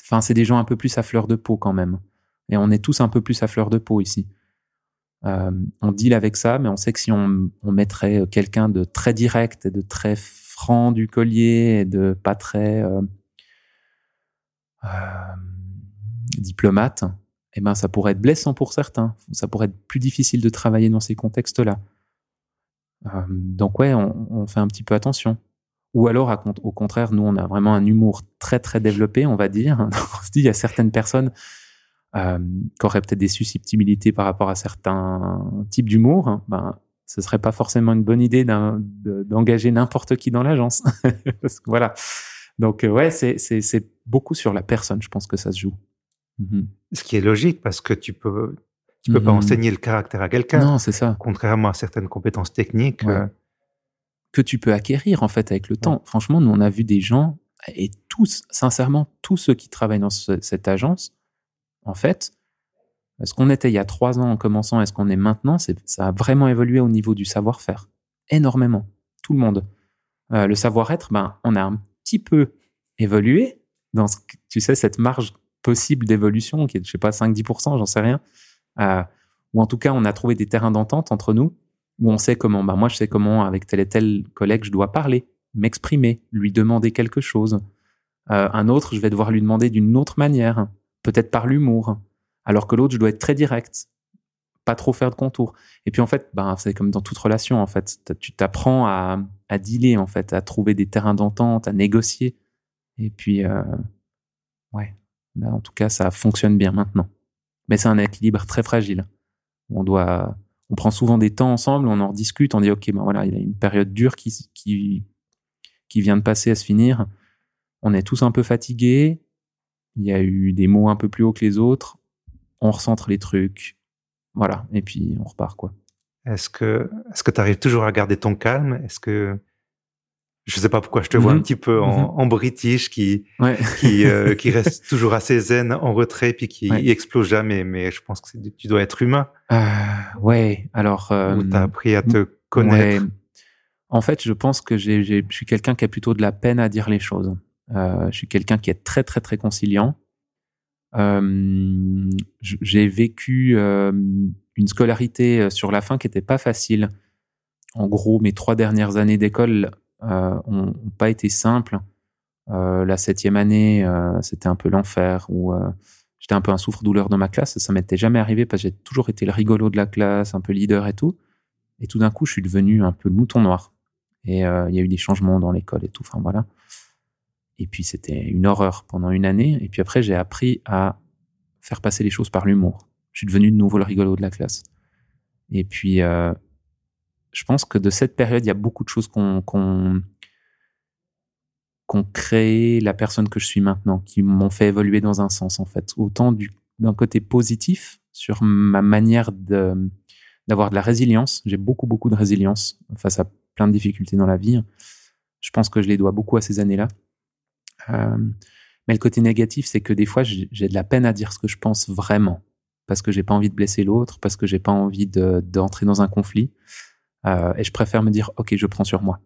S1: Enfin, c'est des gens un peu plus à fleur de peau quand même. Et on est tous un peu plus à fleur de peau ici. Euh, on deal avec ça, mais on sait que si on, mettrait quelqu'un de très direct et de très franc du collier et de pas très... Euh, euh, diplomate, eh ben, ça pourrait être blessant pour certains. Ça pourrait être plus difficile de travailler dans ces contextes-là. Euh, donc ouais, on, fait un petit peu attention. Ou alors, au contraire, nous, on a vraiment un humour très très développé, on va dire. on se dit, il y a certaines personnes euh, qui auraient peut-être des susceptibilités par rapport à certains types d'humour. Ben, ce serait pas forcément une bonne idée d'engager n'importe qui dans l'agence. voilà. Donc euh, ouais, c'est beaucoup sur la personne, je pense que ça se joue.
S2: Mmh Ce qui est logique parce que tu peux, tu peux pas mmh enseigner le caractère à quelqu'un.
S1: Non, c'est ça.
S2: Contrairement à certaines compétences techniques. Euh,
S1: que tu peux acquérir, en fait, avec le temps. Franchement, nous, on a vu des gens, et tous, sincèrement, tous ceux qui travaillent dans cette agence, en fait, Ce qu'on était il y a trois ans en commençant et ce qu'on est maintenant, c'est, ça a vraiment évolué au niveau du savoir-faire. Énormément. Tout le monde. Euh, le savoir-être, ben, on a un petit peu évolué dans, ce, tu sais, cette marge possible d'évolution qui est, je sais pas, 5-10%, j'en sais rien. Euh, ou en tout cas, on a trouvé des terrains d'entente entre nous où on sait comment, ben, moi, je sais comment, avec tel et tel collègue, je dois parler, m'exprimer, lui demander quelque chose. Euh, un autre, je vais devoir lui demander d'une autre manière, peut-être par l'humour, alors que l'autre, je dois être très direct, pas trop faire de contours. Et puis en fait, ben, c'est comme dans toute relation, en fait, tu t'apprends à, à dealer, en fait, à trouver des terrains d'entente, à négocier. Et puis, euh, ouais, en tout cas, ça fonctionne bien maintenant. Mais c'est un équilibre très fragile. On doit, on prend souvent des temps ensemble, on en discute, on dit, OK, ben voilà, il y a une période dure qui, qui, qui vient de passer à se finir on est tous un peu fatigués. Il y a eu des mots un peu plus hauts que les autres. On recentre les trucs. Voilà. Et puis, on repart, quoi.
S2: Est-ce que, est-ce que tu arrives toujours à garder ton calme? Est-ce que, je sais pas pourquoi je te vois un mhm. petit peu en, mhm. british qui, qui, euh, qui reste toujours assez zen, en retrait, puis qui explose jamais. Mais je pense que tu dois être humain.
S1: Euh, ouais. Alors.
S2: Euh, tu as appris à te connaître.
S1: En fait, je pense que j'ai, je suis quelqu'un qui a plutôt de la peine à dire les choses. Euh, je suis quelqu'un qui est très très très conciliant. Euh, j'ai vécu euh, une scolarité sur la fin qui n'était pas facile. En gros, mes trois dernières années d'école ont, pas été simples. la septième année, c'était un peu l'enfer où j'étais un peu un souffre-douleur dans ma classe. Ça m'était jamais arrivé parce que j'ai toujours été le rigolo de la classe, un peu leader et tout. Et tout d'un coup, je suis devenu un peu le mouton noir. Et il y a eu des changements dans l'école et tout. Enfin voilà. Et puis c'était une horreur pendant une année. Et puis après, j'ai appris à faire passer les choses par l'humour. Je suis devenu de nouveau le rigolo de la classe. Et puis, euh, je pense que de cette période, il y a beaucoup de choses qu'on qu'on créé la personne que je suis maintenant, qui m'ont fait évoluer dans un sens en fait. Autant d'un côté positif sur ma manière d'avoir de la résilience. J'ai beaucoup beaucoup de résilience face à plein de difficultés dans la vie. Je pense que je les dois beaucoup à ces années-là. Euh, mais le côté négatif, c'est que des fois, j'ai de la peine à dire ce que je pense vraiment, parce que j'ai pas envie de blesser l'autre, parce que j'ai pas envie d'entrer dans un conflit, euh, et je préfère me dire, ok, je prends sur moi.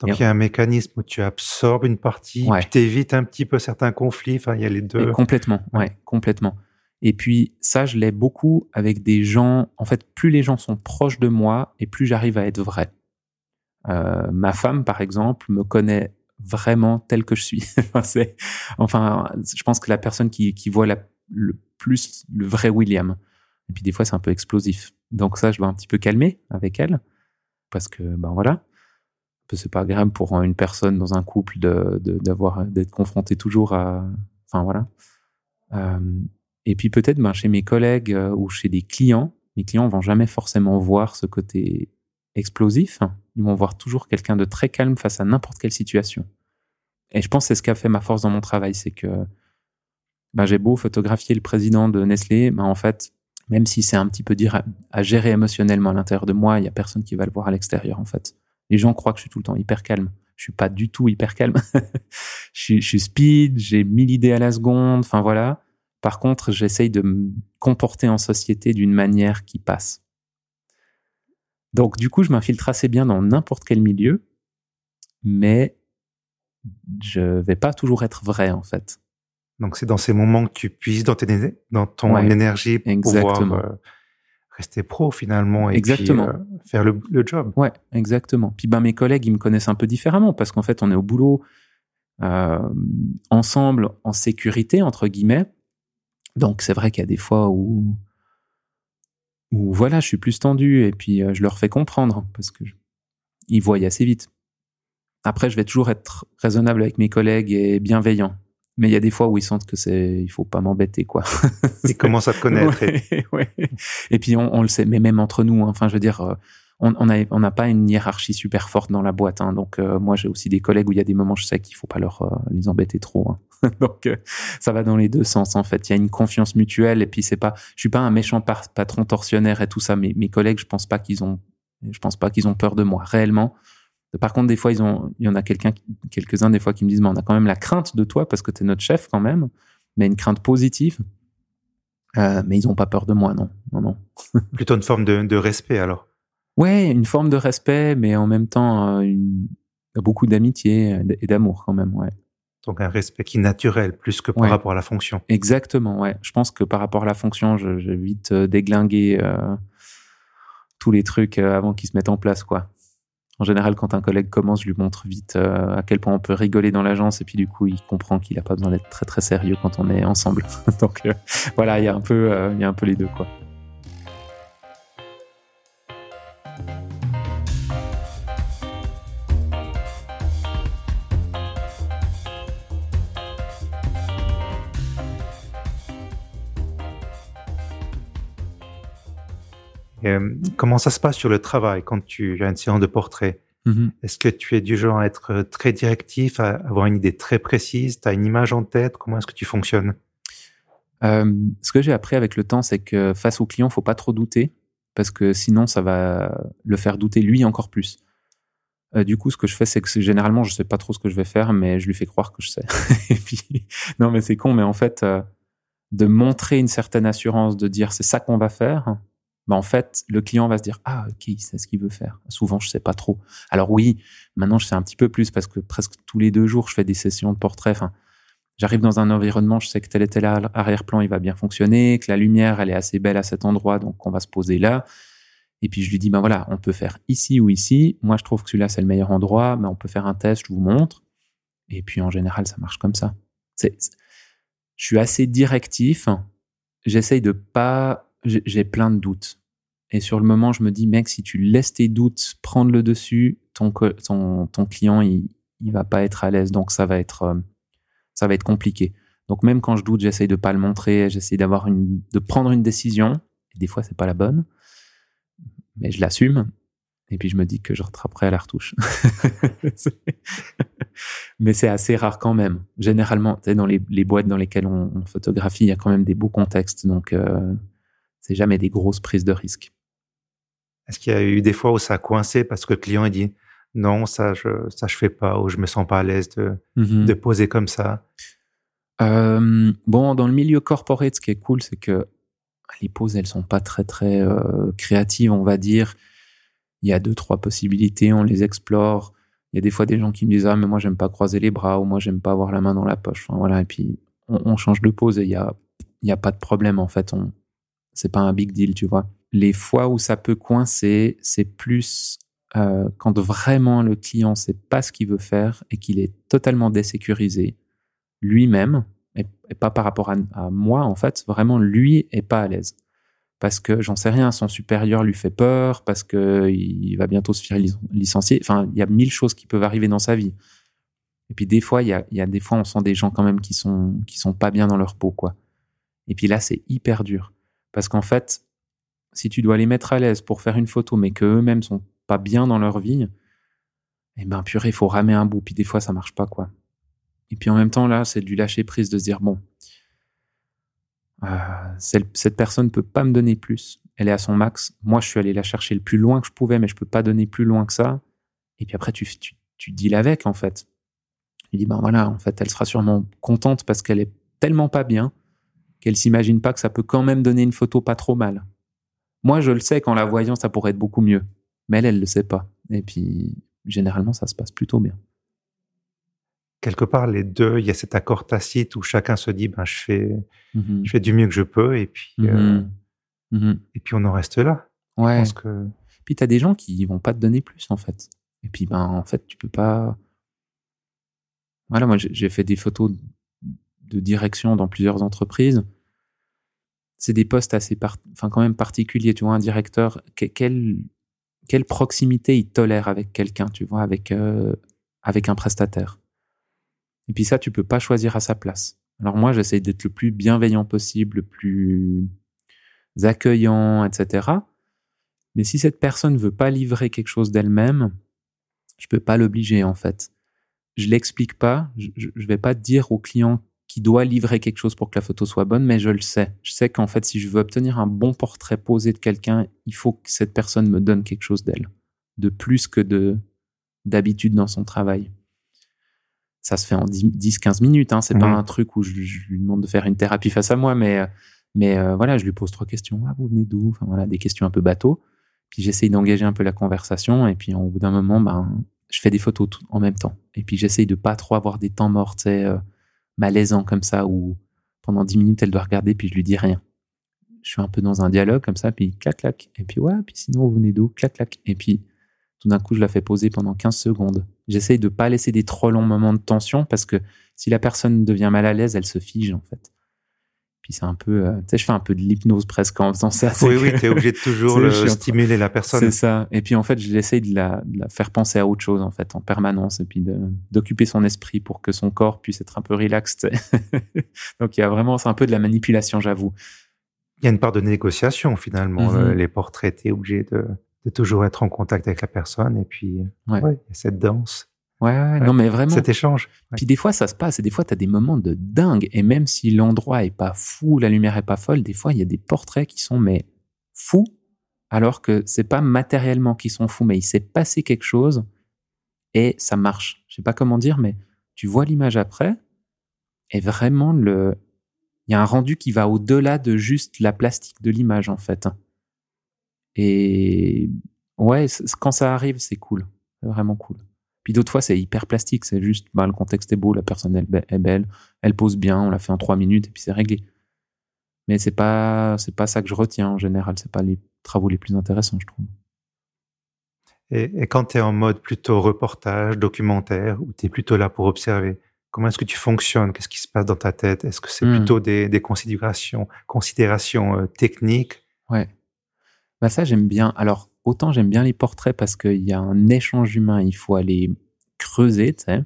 S2: Donc il y a un mécanisme où tu absorbes une partie, tu t'évites un petit peu certains conflits. Enfin, il y a les deux.
S1: complètement, ouais, complètement. Et puis ça, je l'ai beaucoup avec des gens. En fait, plus les gens sont proches de moi, et plus j'arrive à être vrai. Euh, ma femme, par exemple, me connaît vraiment tel que je suis. enfin, je pense que la personne qui, qui voit la, le plus le vrai William. Et puis des fois, c'est un peu explosif. Donc ça, je dois un petit peu calmer avec elle, parce que ben voilà, c'est pas agréable pour une personne dans un couple de d'avoir d'être confronté toujours à, enfin voilà. Euh, et puis peut-être ben, chez mes collègues euh, ou chez des clients, mes clients vont jamais forcément voir ce côté explosif, ils vont voir toujours quelqu'un de très calme face à n'importe quelle situation. Et je pense que c'est ce qui a fait ma force dans mon travail, c'est que ben, j'ai beau photographier le président de Nestlé, ben, en fait, même si c'est un petit peu dire à, gérer émotionnellement à l'intérieur de moi, il y a personne qui va le voir à l'extérieur, en fait. Les gens croient que je suis tout le temps hyper calme. Je suis pas du tout hyper calme. je, suis, je suis speed, j'ai mille idées à la seconde, enfin voilà. Par contre, j'essaye de me comporter en société d'une manière qui passe. Donc, du coup, je m'infiltre assez bien dans n'importe quel milieu, mais je vais pas toujours être vrai, en fait.
S2: Donc, c'est dans ces moments que tu puisses dans, dans ton énergie pour pouvoir euh, rester pro, finalement, et exactement. Puis, euh, faire le, job.
S1: Ouais, exactement. Puis, ben, mes collègues, ils me connaissent un peu différemment, parce qu'en fait, on est au boulot euh, ensemble, en sécurité, entre guillemets. Donc, c'est vrai qu'il y a des fois où où voilà, je suis plus tendu et puis je leur fais comprendre parce que ils voient assez vite. Après, je vais toujours être raisonnable avec mes collègues et bienveillant. Mais il y a des fois où ils sentent que c'est, il faut pas m'embêter, quoi.
S2: Ils commencent à te connaître.
S1: et... puis on, on, le sait, mais même entre nous, hein. enfin, je veux dire, euh, on n'a on pas une hiérarchie super forte dans la boîte. Hein. donc euh, moi j'ai aussi des collègues où il y a des moments je sais qu'il faut pas leur euh, les embêter trop. Hein. donc euh, ça va dans les deux sens en fait. Il y a une confiance mutuelle et puis c'est pas, je suis pas un méchant patron tortionnaire et tout ça. Mais mes collègues je pense pas qu'ils ont, je pense pas qu'ils ont peur de moi réellement. Par contre des fois ils ont, il y en a quelqu'un, quelques uns des fois qui me disent mais on a quand même la crainte de toi parce que tu es notre chef quand même, mais une crainte positive. Euh, mais ils n'ont pas peur de moi, non. non, non.
S2: Plutôt une forme de, respect alors.
S1: Ouais, une forme de respect, mais en même temps euh, beaucoup d'amitié et d'amour quand même, ouais.
S2: Donc un respect qui est naturel plus que par rapport à la fonction.
S1: Exactement, ouais. Je pense que par rapport à la fonction, je, vais vite déglinguer tous les trucs avant qu'ils se mettent en place, quoi. En général, quand un collègue commence, je lui montre vite euh, à quel point on peut rigoler dans l'agence et puis du coup, il comprend qu'il n'a pas besoin d'être très très sérieux quand on est ensemble. Donc euh, voilà, il y a un peu, euh, il y a un peu les deux quoi.
S2: Euh, comment ça se passe sur le travail quand tu as une séance de portrait? Mm-hmm. Est-ce que tu es du genre à être euh, très directif, à avoir une idée très précise? Tu as une image en tête? Comment est-ce que tu fonctionnes?
S1: Euh, Ce que j'ai appris avec le temps, c'est que face au client, faut pas trop douter, parce que sinon, ça va le faire douter lui encore plus. du coup, ce que je fais, c'est que généralement, je sais pas trop ce que je vais faire, mais je lui fais croire que je sais. Et puis, non, mais c'est con, mais en fait, de montrer une certaine assurance, de dire c'est ça qu'on va faire, bah en fait, le client va se dire ah ok, il sait ce qu'il veut faire. Souvent, je sais pas trop. Alors oui, maintenant je sais un petit peu plus parce que presque tous les deux jours, je fais des sessions de portrait. Enfin, j'arrive dans un environnement, je sais que tel et tel arrière-plan, il va bien fonctionner, que la lumière, elle est assez belle à cet endroit, donc on va se poser là. Et puis je lui dis ben voilà, on peut faire ici ou ici. Moi, je trouve que celui-là c'est le meilleur endroit, mais on peut faire un test, je vous montre. Et puis en général, ça marche comme ça. Je suis assez directif. J'essaye de pas j'ai plein de doutes. Et sur le moment, je me dis, mec, si tu laisses tes doutes prendre le dessus, ton, ton, ton client, il, il va pas être à l'aise. Donc, ça va être, euh, ça va être compliqué. Donc, même quand je doute, j'essaye de pas le montrer. J'essaye d'avoir une, de prendre une décision. Et des fois, c'est pas la bonne. Mais je l'assume. Et puis, je me dis que je rattraperai à la retouche. Mais c'est assez rare quand même. Généralement, dans les, les, boîtes dans lesquelles on, photographie, il y a quand même des beaux contextes. Donc, euh, c'est jamais des grosses prises de risques.
S2: Est-ce qu'il y a eu des fois où ça a coincé parce que le client a dit non, ça je ça je fais pas ou je me sens pas à l'aise de, mm-hmm. de poser comme ça?
S1: Euh, Bon, dans le milieu corporate, ce qui est cool, c'est que les poses, elles sont pas très très euh, créatives, on va dire. Il y a deux trois possibilités, on les explore. Il y a des fois des gens qui me disent ah mais moi j'aime pas croiser les bras ou moi j'aime pas avoir la main dans la poche. Enfin, voilà et puis on, on change de pose et il y a il y a pas de problème en fait. On c'est pas un big deal, tu vois. Les fois où ça peut coincer, c'est plus euh, quand vraiment le client sait pas ce qu'il veut faire et qu'il est totalement désécurisé lui-même et, pas par rapport à, moi en fait, vraiment lui est pas à l'aise parce que j'en sais rien, son supérieur lui fait peur, parce que il va bientôt se faire licencier. Enfin, il y a mille choses qui peuvent arriver dans sa vie. Et puis des fois, il y a, y a des fois, on sent des gens quand même qui sont qui sont pas bien dans leur peau, quoi. Et puis là, c'est hyper dur. Parce qu'en fait, si tu dois les mettre à l'aise pour faire une photo, mais qu'eux-mêmes sont pas bien dans leur vie, eh ben purée, il faut ramer un bout. Puis des fois, ça marche pas, quoi. Et puis en même temps, là, c'est du lâcher prise de se dire bon, euh, cette personne peut pas me donner plus. Elle est à son max. Moi, je suis allé la chercher le plus loin que je pouvais, mais je peux pas donner plus loin que ça. Et puis après, tu, tu, tu deals avec, en fait. Tu dis, ben voilà, en fait, elle sera sûrement contente parce qu'elle est tellement pas bien qu'elle s'imagine pas que ça peut quand même donner une photo pas trop mal. Moi, je le sais qu'en la voyant, ça pourrait être beaucoup mieux. Mais elle, elle le sait pas. Et puis, généralement, ça se passe plutôt bien.
S2: Quelque part, les deux, il y a cet accord tacite où chacun se dit, ben, je fais, mm-hmm. je fais du mieux que je peux, et puis, euh, mm-hmm. Mm-hmm. et puis on en reste là.
S1: Ouais. que... Puis tu as des gens qui vont pas te donner plus, en fait. Et puis, ben, en fait, tu peux pas. Voilà, moi, j'ai fait des photos de direction dans plusieurs entreprises, c'est des postes assez, enfin quand même particuliers. Tu vois, un directeur, quelle, quelle proximité il tolère avec quelqu'un, tu vois, avec euh, avec un prestataire? Et puis ça, tu peux pas choisir à sa place. Alors moi, j'essaie d'être le plus bienveillant possible, le plus accueillant, etc. Mais si cette personne veut pas livrer quelque chose d'elle-même, je peux pas l'obliger en fait. Je l'explique pas. Je, je vais pas dire au client qui doit livrer quelque chose pour que la photo soit bonne, mais je le sais. Je sais qu'en fait, si je veux obtenir un bon portrait posé de quelqu'un, il faut que cette personne me donne quelque chose d'elle, de plus que de d'habitude dans son travail. Ça se fait en 10-15 minutes, hein. c'est pas mmh. un truc où je, lui demande de faire une thérapie face à moi, mais, Mais euh, voilà, je lui pose trois questions. Ah, vous venez d'où? Enfin voilà, des questions un peu bateau. Puis j'essaye d'engager un peu la conversation. Et puis au bout d'un moment, ben, je fais des photos en même temps. Et puis j'essaye de pas trop avoir des temps morts, tu sais, euh, malaisants comme ça, où pendant dix minutes, elle doit regarder, puis je lui dis rien. Je suis un peu dans un dialogue comme ça, puis clac, clac. Et puis ouais, puis sinon, vous venez d'où? Clac, clac. Et puis tout d'un coup, je la fais poser pendant 15 secondes. J'essaye de pas laisser des trop longs moments de tension parce que si la personne devient mal à l'aise, elle se fige en fait. Puis c'est un peu, euh, tu sais, je fais un peu de l'hypnose presque en faisant ça.
S2: Oui, oui, tu es obligé de toujours le stimuler la personne.
S1: C'est ça. Et puis en fait, j'essaye de la, de la faire penser à autre chose en fait, en permanence, et puis d'occuper son esprit pour que son corps puisse être un peu relax. Donc il y a vraiment, c'est un peu de la manipulation, j'avoue.
S2: Il y a une part de négociation finalement. Mm-hmm. Les portraits, tu es obligé de, de, toujours être en contact avec la personne, et puis ouais. il y a cette danse.
S1: Ouais, non, mais vraiment.
S2: Cet échange.
S1: Puis des fois, ça se passe, et des fois, tu as des moments de dingue. Et même si l'endroit est pas fou, la lumière est pas folle, des fois, il y a des portraits qui sont, mais, fous, alors que c'est pas matériellement qu'ils sont fous, mais il s'est passé quelque chose, et ça marche. Je sais pas comment dire, mais tu vois l'image après, et vraiment, le, il y a un rendu qui va au-delà de juste la plastique de l'image, en fait. Et, ouais, quand ça arrive, c'est cool. C'est vraiment cool. Puis d'autres fois, c'est hyper plastique. C'est juste, bah, le contexte est beau, la personne est belle, elle pose bien, on l'a fait en trois minutes et puis c'est réglé. Mais c'est pas, c'est pas ça que je retiens en général. C'est pas les travaux les plus intéressants, je trouve.
S2: Et, quand tu es en mode plutôt reportage, documentaire, ou tu es plutôt là pour observer, comment est-ce que tu fonctionnes? Qu'est-ce qui se passe dans ta tête? Est-ce que c'est hmm. plutôt des, des, considérations, considérations euh, techniques?
S1: Ouais. Bah ça, j'aime bien. Alors, autant j'aime bien les portraits parce qu'il y a un échange humain, il faut aller creuser, tu sais.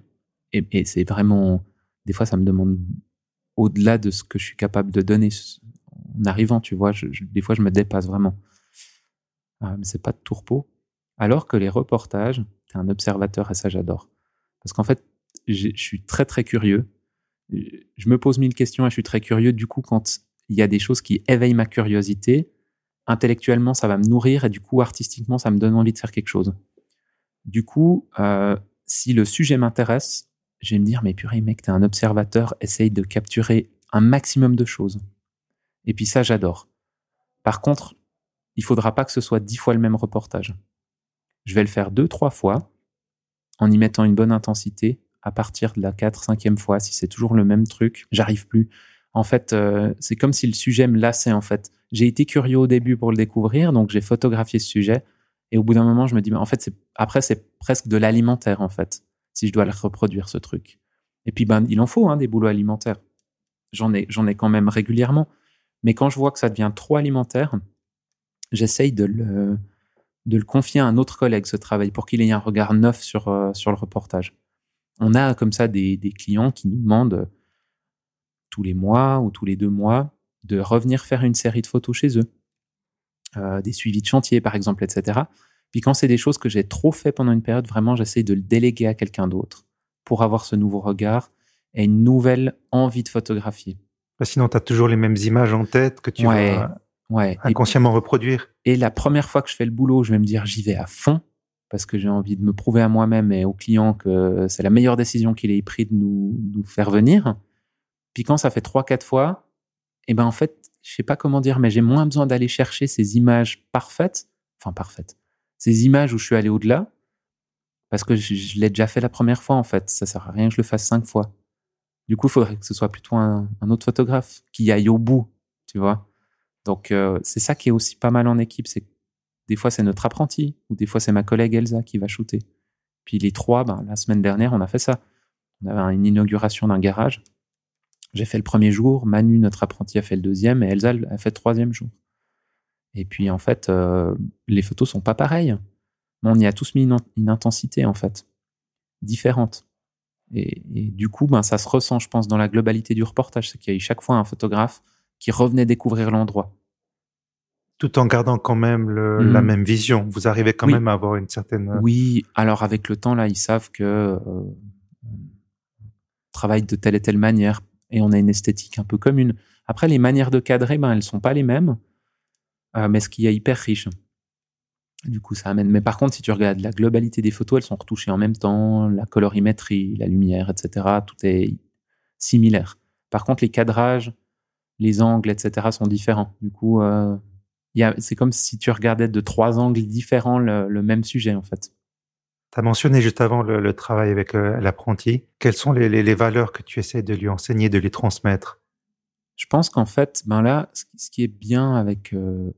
S1: Et, c'est vraiment, des fois, ça me demande au-delà de ce que je suis capable de donner en arrivant, tu vois. des fois, je me dépasse vraiment. Ah, mais c'est pas de tourpeau. Alors que les reportages, tu es un observateur et ça, j'adore. Parce qu'en fait, je suis très, très curieux. Je me pose mille questions et je suis très curieux. Du coup, quand il y a des choses qui éveillent ma curiosité, intellectuellement, ça va me nourrir et du coup, artistiquement, ça me donne envie de faire quelque chose. Du coup, euh, si le sujet m'intéresse, je vais me dire, mais purée, mec, t'es un observateur, essaye de capturer un maximum de choses. Et puis ça, j'adore. Par contre, il faudra pas que ce soit dix fois le même reportage. Je vais le faire deux, trois fois, en y mettant une bonne intensité. À partir de la quatre, cinquième fois, si c'est toujours le même truc, j'arrive plus. En fait, euh, c'est comme si le sujet me lassait, en fait. J'ai été curieux au début pour le découvrir, donc j'ai photographié ce sujet. Et au bout d'un moment, je me dis, en fait, après, c'est presque de l'alimentaire, en fait, si je dois le reproduire, ce truc. Et puis, ben, il en faut hein, des boulots alimentaires. J'en ai, j'en ai quand même régulièrement. Mais quand je vois que ça devient trop alimentaire, j'essaye de le, confier à un autre collègue, ce travail, pour qu'il ait un regard neuf sur, euh, sur le reportage. On a comme ça des, des clients qui nous demandent tous les mois ou tous les deux mois de revenir faire une série de photos chez eux, euh, des suivis de chantier par exemple, etc. Puis quand c'est des choses que j'ai trop fait pendant une période, vraiment j'essaie de le déléguer à quelqu'un d'autre pour avoir ce nouveau regard et une nouvelle envie de photographier.
S2: sinon, tu as toujours les mêmes images en tête que tu vas ouais. inconsciemment reproduire.
S1: Et la première fois que je fais le boulot, je vais me dire j'y vais à fond parce que j'ai envie de me prouver à moi-même et aux clients que c'est la meilleure décision qu'il ait pris de nous, nous faire venir. Puis quand ça fait trois, quatre fois, et eh ben en fait, je sais pas comment dire, mais j'ai moins besoin d'aller chercher ces images parfaites, enfin parfaites, ces images où je suis allé au-delà, parce que je, l'ai déjà fait la première fois en fait. Ça sert à rien que je le fasse cinq fois. Du coup, il faudrait que ce soit plutôt un, autre photographe qui aille au bout, tu vois. Donc euh, c'est ça qui est aussi pas mal en équipe, c'est des fois c'est notre apprenti ou des fois c'est ma collègue Elsa qui va shooter. Puis les trois, ben, la semaine dernière, on a fait ça. On avait une inauguration d'un garage j'ai fait le premier jour, Manu, notre apprenti, a fait le deuxième et Elsa a fait le troisième jour. Et puis en fait, euh, les photos sont pas pareilles. On y a tous mis une, intensité en fait, différente. Et, du coup, ben, ça se ressent, je pense, dans la globalité du reportage. C'est qu'il y a eu chaque fois un photographe qui revenait découvrir l'endroit.
S2: Tout en gardant quand même la mmh. même vision. Vous arrivez quand même à avoir une certaine.
S1: Euh, oui, alors avec le temps, là, ils savent que euh, travaille de telle et telle manière et on a une esthétique un peu commune. Après, les manières de cadrer, ben, elles sont pas les mêmes, euh, mais ce qui est hyper riche. Du coup, ça amène. Mais par contre, si tu regardes la globalité des photos, elles sont retouchées en même temps, la colorimétrie, la lumière, etc. Tout est similaire. Par contre, les cadrages, les angles, etc., sont différents. Du coup, euh, c'est comme si tu regardais de trois angles différents le, même sujet, en fait.
S2: Tu as mentionné juste avant le, travail avec euh, l'apprenti. Quelles sont les, valeurs que tu essaies de lui enseigner, de lui transmettre?
S1: Je pense qu'en fait, ben là, ce qui est bien avec euh,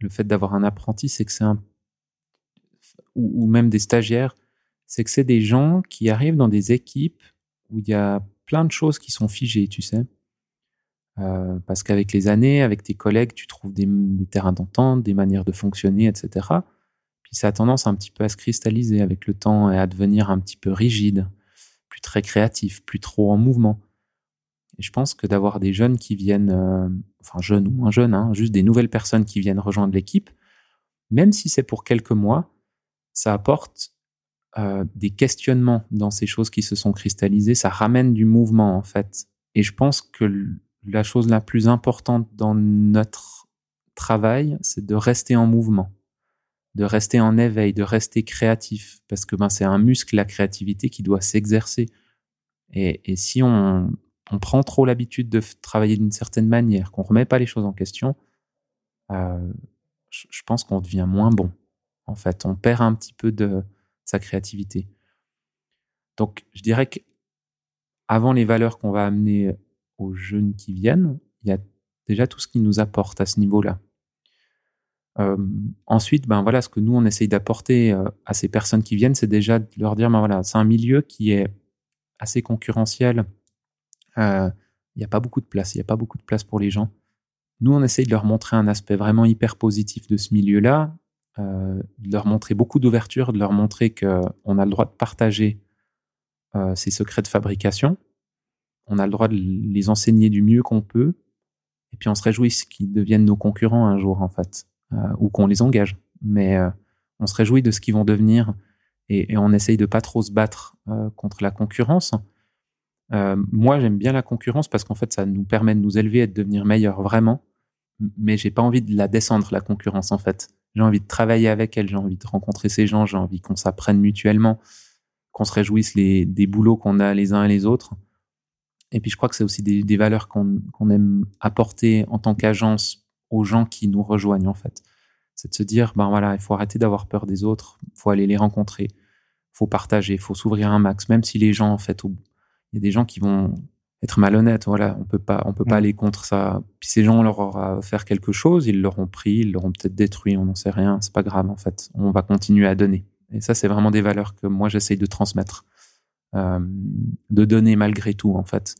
S1: le fait d'avoir un apprenti, c'est que c'est un. Ou, même des stagiaires, c'est que c'est des gens qui arrivent dans des équipes où il y a plein de choses qui sont figées, tu sais. Euh, parce qu'avec les années, avec tes collègues, tu trouves des, terrains d'entente, des manières de fonctionner, etc. Puis ça a tendance un petit peu à se cristalliser avec le temps et à devenir un petit peu rigide, plus très créatif, plus trop en mouvement. Et je pense que d'avoir des jeunes qui viennent, euh, enfin jeunes ou moins jeunes, hein, juste des nouvelles personnes qui viennent rejoindre l'équipe, même si c'est pour quelques mois, ça apporte euh, des questionnements dans ces choses qui se sont cristallisées, ça ramène du mouvement en fait. Et je pense que la chose la plus importante dans notre travail, c'est de rester en mouvement, de rester en éveil, de rester créatif, parce que ben, c'est un muscle, la créativité, qui doit s'exercer. Et, si on, prend trop l'habitude de travailler d'une certaine manière, qu'on remet pas les choses en question, euh, je, pense qu'on devient moins bon. En fait, on perd un petit peu de sa créativité. Donc, je dirais qu'avant les valeurs qu'on va amener aux jeunes qui viennent, il y a déjà tout ce qui nous apporte à ce niveau-là. Euh, ensuite, ben voilà, ce que nous on essaye d'apporter euh, à ces personnes qui viennent, c'est déjà de leur dire, ben voilà, c'est un milieu qui est assez concurrentiel. Euh, il n'y a pas beaucoup de place, il n'y a pas beaucoup de place pour les gens. Nous, on essaye de leur montrer un aspect vraiment hyper positif de ce milieu-là, de leur montrer beaucoup d'ouverture, de leur montrer qu'on a le droit de partager ses secrets de fabrication, on a le droit de les enseigner du mieux qu'on peut, et puis on se réjouit qu'ils deviennent nos concurrents un jour, en fait, euh, ou qu'on les engage. Mais euh, on se réjouit de ce qu'ils vont devenir, et, on essaye de pas trop se battre euh, contre la concurrence. moi, j'aime bien la concurrence parce qu'en fait, ça nous permet de nous élever et de devenir meilleurs vraiment. Mais j'ai pas envie de la descendre, la concurrence, en fait. J'ai envie de travailler avec elle, j'ai envie de rencontrer ces gens, j'ai envie qu'on s'apprenne mutuellement, qu'on se réjouisse les, des boulots qu'on a les uns et les autres. Et puis je crois que c'est aussi des, valeurs qu'on aime apporter en tant qu'agence aux gens qui nous rejoignent en fait. C'est de se dire, ben voilà, il faut arrêter d'avoir peur des autres, il faut aller les rencontrer, il faut partager, il faut s'ouvrir un max, même si les gens en fait, il y a des gens qui vont être malhonnêtes, voilà, on peut pas, on peut pas mm. aller contre ça. Puis ces gens, on leur aura offert quelque chose, ils l'auront pris, ils l'auront peut-être détruit, on n'en sait rien, c'est pas grave en fait. On va continuer à donner. Et ça, c'est vraiment des valeurs que moi j'essaye de transmettre. Euh, de donner malgré tout, en fait.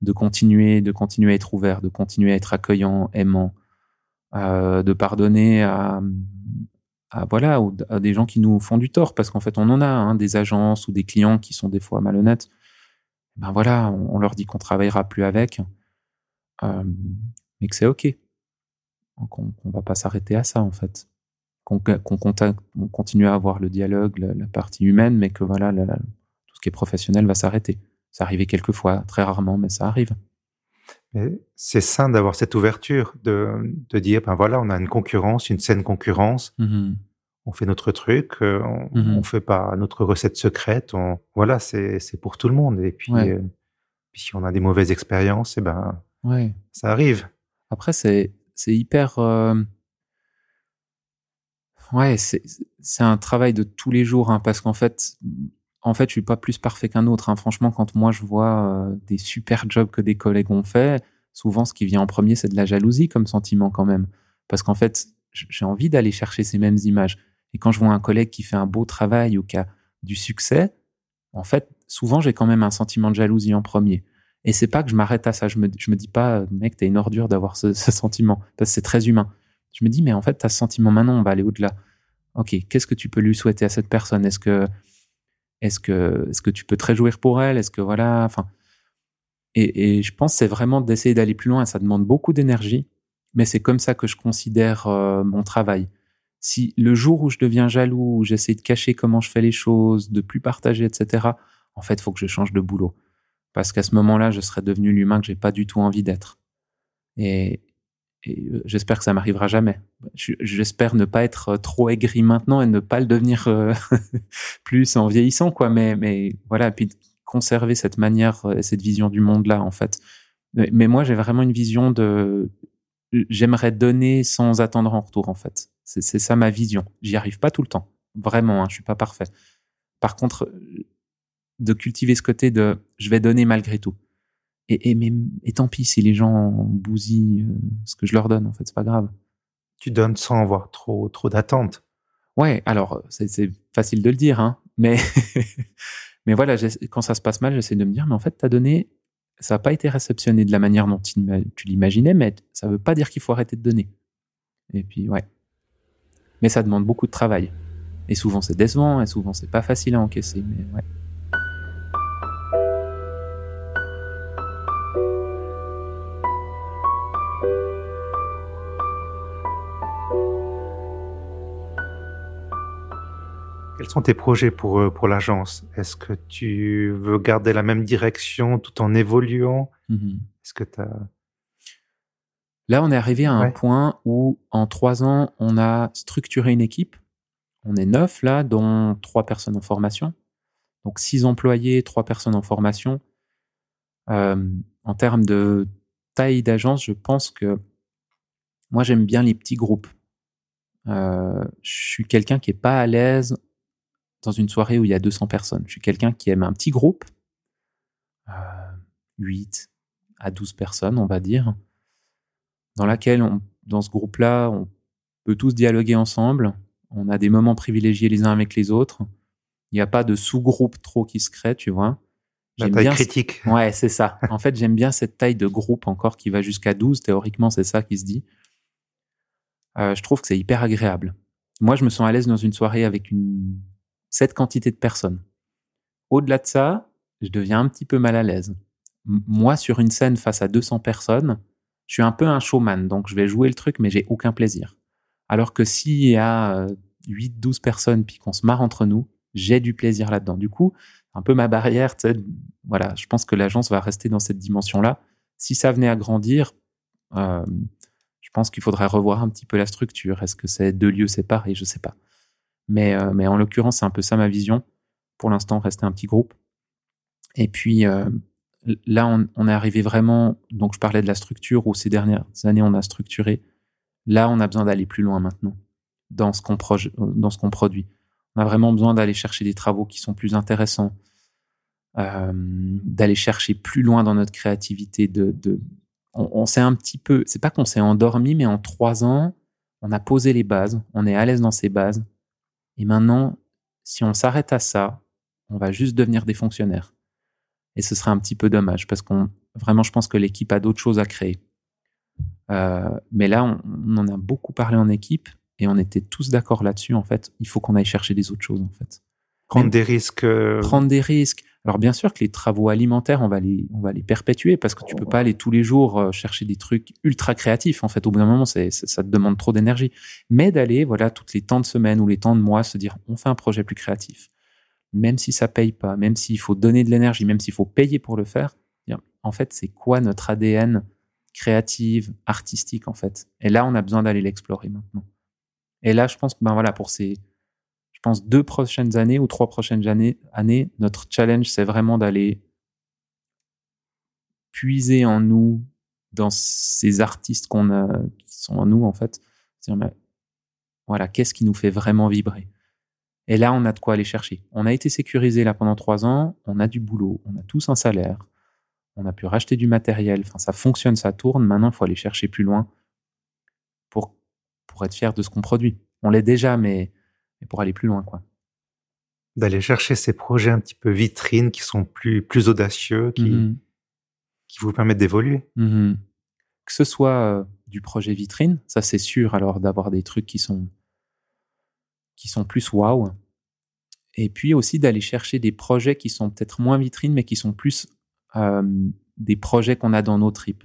S1: De continuer, de continuer à être ouvert, de continuer à être accueillant, aimant, euh, de pardonner à, voilà, à des gens qui nous font du tort, parce qu'en fait, on en a hein, des agences ou des clients qui sont des fois malhonnêtes. Ben voilà, on, leur dit qu'on travaillera plus avec, euh, mais que c'est ok. qu'on on va pas s'arrêter à ça en fait. Qu'on continue à avoir le dialogue, la, partie humaine, mais que voilà, la, qui est professionnel va s'arrêter. Ça arrive quelquefois, très rarement, mais ça arrive.
S2: C'est sain d'avoir cette ouverture, de, de, dire, ben voilà, on a une concurrence, une saine concurrence. Mm-hmm. On fait notre truc, euh, on, mm-hmm. on fait pas notre recette secrète. On, voilà, c'est pour tout le monde. Et puis, euh, puis, si on a des mauvaises expériences, et eh ben, ouais. ça arrive.
S1: Après, c'est hyper. Euh, ouais, c'est un travail de tous les jours, hein, parce qu'en fait, en fait, je suis pas plus parfait qu'un autre. Hein. Franchement, quand moi je vois euh, des super jobs que des collègues ont fait, souvent ce qui vient en premier, c'est de la jalousie comme sentiment quand même. Parce qu'en fait, j'ai envie d'aller chercher ces mêmes images. Et quand je vois un collègue qui fait un beau travail ou qui a du succès, en fait, souvent j'ai quand même un sentiment de jalousie en premier. Et c'est pas que je m'arrête à ça. Je me, me dis pas, mec, t'es une ordure d'avoir ce, ce, sentiment. Parce que c'est très humain. Je me dis, mais en fait, t'as ce sentiment maintenant, on va aller au-delà. Ok, qu'est-ce que tu peux lui souhaiter à cette personne? Est-ce que est-ce que, est-ce que tu peux te réjouir pour elle? Est-ce que voilà, enfin. Et, et, je pense c'est vraiment d'essayer d'aller plus loin. Ça demande beaucoup d'énergie, mais c'est comme ça que je considère euh, mon travail. Si le jour où je deviens jaloux, où j'essaie de cacher comment je fais les choses, de plus partager, etc., en fait, il faut que je change de boulot. Parce qu'à ce moment-là, je serais devenu l'humain que j'ai pas du tout envie d'être. Et, et euh, j'espère que ça m'arrivera jamais. J'espère ne pas être euh, trop aigri maintenant et ne pas le devenir euh, plus en vieillissant, quoi. Mais, mais voilà, puis conserver cette manière, cette vision du monde là, en fait. Mais moi, j'ai vraiment une vision de. J'aimerais donner sans attendre en retour, en fait. C'est ça ma vision. J'y arrive pas tout le temps. Vraiment, hein, je suis pas parfait. Par contre, de cultiver ce côté de je vais donner malgré tout. Et, et, mais, et tant pis si les gens bousillent euh, ce que je leur donne, en fait, c'est pas grave.
S2: Tu donnes sans avoir trop, trop d'attentes.
S1: Ouais, alors, c'est facile de le dire, hein, mais, mais voilà, quand ça se passe mal, j'essaie de me dire, mais en fait, tu as donné, ça n'a pas été réceptionné de la manière dont tu, l'imaginais, mais ça veut pas dire qu'il faut arrêter de donner. Et puis, ouais. Mais ça demande beaucoup de travail. Et souvent, c'est décevant, et souvent, c'est pas facile à encaisser, mais ouais.
S2: Sont tes projets pour, euh, pour l'agence? Est-ce que tu veux garder la même direction tout en évoluant? Mmh Est-ce que tu
S1: Là, on est arrivé à un point où, en trois ans, on a structuré une équipe. On est neuf là, dont trois personnes en formation. Donc six employés, trois personnes en formation. Euh, en termes de taille d'agence, je pense que moi, j'aime bien les petits groupes. Euh, je suis quelqu'un qui est pas à l'aise dans une soirée où il y a 200 personnes. Je suis quelqu'un qui aime un petit groupe, 8 euh, à 12 personnes, on va dire, dans laquelle, on, dans ce groupe-là, on peut tous dialoguer ensemble. On a des moments privilégiés les uns avec les autres. Il n'y a pas de sous-groupe trop qui se crée, tu vois.
S2: La taille bien critique.
S1: Ouais, c'est ça. en fait, j'aime bien cette taille de groupe encore qui va jusqu'à 12. Théoriquement, c'est ça qui se dit. Euh, je trouve que c'est hyper agréable. Moi, je me sens à l'aise dans une soirée avec une cette quantité de personnes. Au-delà de ça, je deviens un petit peu mal à l'aise. Moi, sur une scène face à 200 personnes, je suis un peu un showman, donc je vais jouer le truc, mais j'ai aucun plaisir. Alors que s'il y a 8-12 euh, personnes, puis qu'on se marre entre nous, j'ai du plaisir là-dedans. Du coup, un peu ma barrière, voilà, je pense que l'agence va rester dans cette dimension-là. Si ça venait à grandir, euh, je pense qu'il faudrait revoir un petit peu la structure. Est-ce que c'est deux lieux séparés? Je sais pas. Mais, euh, mais en l'occurrence, c'est un peu ça ma vision. Pour l'instant, rester un petit groupe. Et puis euh, là, on, est arrivé vraiment. Donc, je parlais de la structure où ces dernières années, on a structuré. Là, on a besoin d'aller plus loin maintenant dans ce qu'on produit. On a vraiment besoin d'aller chercher des travaux qui sont plus intéressants, euh, d'aller chercher plus loin dans notre créativité. On, on s'est un petit peu, c'est pas qu'on s'est endormi, mais en trois ans, on a posé les bases, on est à l'aise dans ces bases, et maintenant, si on s'arrête à ça, on va juste devenir des fonctionnaires. Et ce serait un petit peu dommage parce qu'on vraiment, je pense que l'équipe a d'autres choses à créer. Euh, mais là, on, en a beaucoup parlé en équipe et on était tous d'accord là-dessus. En fait, il faut qu'on aille chercher des autres choses. En fait,
S2: prendre des risques. Euh,
S1: prendre des risques. Alors bien sûr que les travaux alimentaires, on va les, on va les perpétuer parce que tu peux pas aller tous les jours euh, chercher des trucs ultra créatifs. En fait, au bout d'un moment, c'est, ça te demande trop d'énergie. Mais d'aller, voilà, toutes les temps de semaine ou les temps de mois, se dire, on fait un projet plus créatif. Même si ça paye pas, même s'il faut donner de l'énergie, même s'il faut payer pour le faire. En fait, c'est quoi notre ADN créative, artistique, en fait? Et là, on a besoin d'aller l'explorer maintenant. Et là, je pense que, ben voilà, pour ces, pense, deux prochaines années ou trois prochaines années, années notre challenge, c'est vraiment d'aller puiser en nous, dans ces artistes qu'on a, qui sont en nous, en fait. voilà, qu'est-ce qui nous fait vraiment vibrer? Et là, on a de quoi aller chercher. On a été sécurisé là pendant trois ans, on a du boulot, on a tous un salaire, on a pu racheter du matériel, enfin, ça fonctionne, ça tourne. Maintenant, il faut aller chercher plus loin pour, pour être fier de ce qu'on produit. On l'est déjà, mais pour aller plus loin, quoi.
S2: D'aller chercher ces projets un petit peu vitrines qui sont plus, plus audacieux, qui, mmh qui vous permettent d'évoluer.
S1: Mmh que ce soit euh, du projet vitrine, ça c'est sûr, alors d'avoir des trucs qui sont, qui sont plus waouh. Et puis aussi d'aller chercher des projets qui sont peut-être moins vitrines, mais qui sont plus euh, des projets qu'on a dans nos tripes.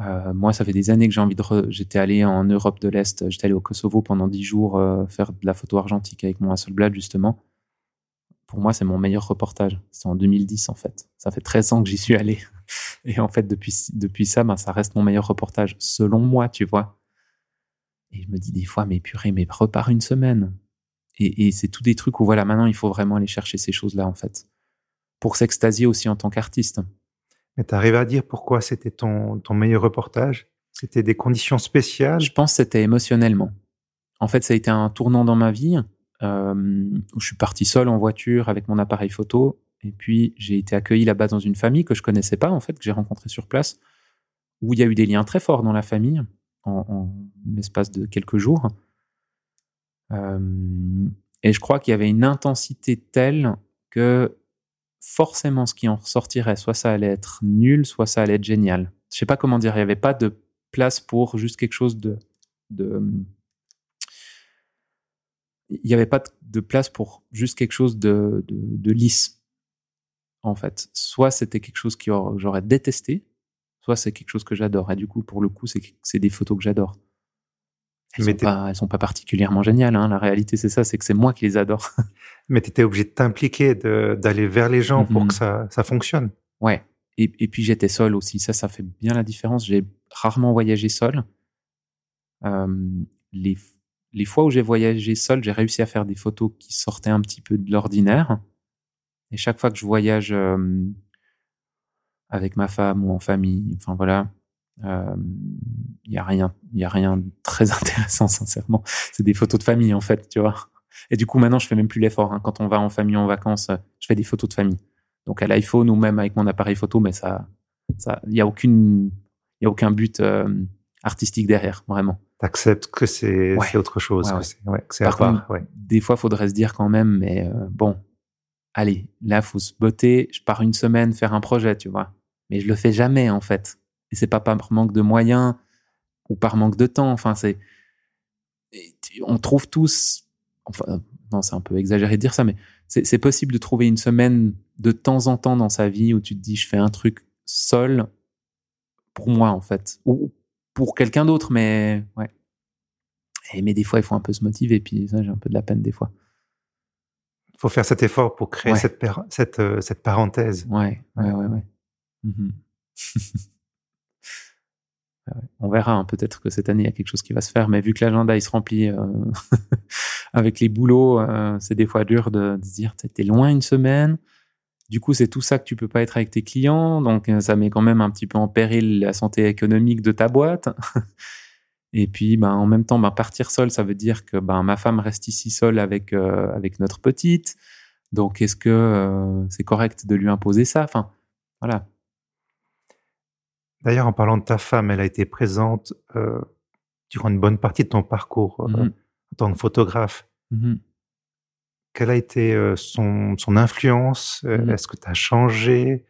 S1: Euh, moi, ça fait des années que j'ai envie de. J'étais allé en Europe de l'Est, j'étais allé au Kosovo pendant dix jours euh, faire de la photo argentique avec mon Hasselblad, justement. Pour moi, c'est mon meilleur reportage. C'est en 2010, en fait. Ça fait 13 ans que j'y suis allé. Et en fait, depuis, depuis ça, ben, ça reste mon meilleur reportage, selon moi, tu vois. Et je me dis des fois, mais purée, mais repars une semaine. Et, et c'est tous des trucs où, voilà, maintenant, il faut vraiment aller chercher ces choses-là, en fait. Pour s'extasier aussi en tant qu'artiste.
S2: Mais tu arrives à dire pourquoi c'était ton, ton meilleur reportage? C'était des conditions spéciales?
S1: Je pense que c'était émotionnellement. En fait, ça a été un tournant dans ma vie euh, où je suis parti seul en voiture avec mon appareil photo. Et puis, j'ai été accueilli là-bas dans une famille que je connaissais pas, en fait, que j'ai rencontrée sur place, où il y a eu des liens très forts dans la famille en, l'espace de quelques jours. Euh, et je crois qu'il y avait une intensité telle que forcément ce qui en ressortirait, soit ça allait être nul, soit ça allait être génial. Je sais pas comment dire, il n'y avait pas de place pour juste quelque chose de, de il n'y avait pas de place pour juste quelque chose de, de, lisse, en fait. Soit c'était quelque chose que j'aurais détesté, soit c'est quelque chose que j'adore. Et du coup, pour le coup, c'est des photos que j'adore. Elles, sont pas, sont pas particulièrement géniales. Hein. La réalité, c'est ça, c'est que c'est moi qui les adore.
S2: Mais tu étais obligé de t'impliquer, d'aller vers les gens pour mm-hmm. que ça, ça fonctionne.
S1: Ouais. Et, et puis j'étais seul aussi. Ça, ça fait bien la différence. J'ai rarement voyagé seul. Euh, les, les fois où j'ai voyagé seul, j'ai réussi à faire des photos qui sortaient un petit peu de l'ordinaire. Et chaque fois que je voyage euh, avec ma femme ou en famille, enfin voilà, il euh, y a rien, il y a rien de très intéressant sincèrement. C'est des photos de famille en fait, tu vois. Et du coup maintenant je fais même plus l'effort. Hein. Quand on va en famille en vacances, je fais des photos de famille. Donc à l'iPhone ou même avec mon appareil photo, mais ça, ça, il y a aucune, il y a aucun but euh, artistique derrière, vraiment.
S2: T'acceptes que c'est autre chose,
S1: ouais, que c'est à part. des fois, faudrait se dire quand même, mais euh, bon, allez, là, faut se botter. Je pars une semaine faire un projet, tu vois. Mais je le fais jamais en fait. Et c'est pas par manque de moyens ou par manque de temps. Enfin, c'est. On trouve tous. Enfin, non, c'est un peu exagéré de dire ça, mais c'est possible de trouver une semaine de temps en temps dans sa vie où tu te dis, je fais un truc seul pour moi, en fait. Ou pour quelqu'un d'autre, mais ouais. Et, mais des fois, il faut un peu se motiver, puis ça, j'ai un peu de la peine des fois.
S2: Il faut faire cet effort pour créer cette, cette, euh, cette parenthèse.
S1: Ouais, ouais, ouais, ouais. Mmh on verra, hein, peut-être que cette année, il y a quelque chose qui va se faire, mais vu que l'agenda, il se remplit euh, avec les boulots, euh, c'est des fois dur de, dire, t'es loin une semaine, du coup, c'est tout ça que tu peux pas être avec tes clients, donc euh, ça met quand même un petit peu en péril la santé économique de ta boîte. Et puis, ben, en même temps, ben, partir seul, ça veut dire que ben, ma femme reste ici seule avec, avec notre petite. Donc, est-ce que c'est correct de lui imposer ça? Enfin, voilà.
S2: D'ailleurs, en parlant de ta femme, elle a été présente euh, durant une bonne partie de ton parcours euh, mmh en tant que photographe. Mmh Quelle a été euh, son, son, influence? Mmh Est-ce que tu as changé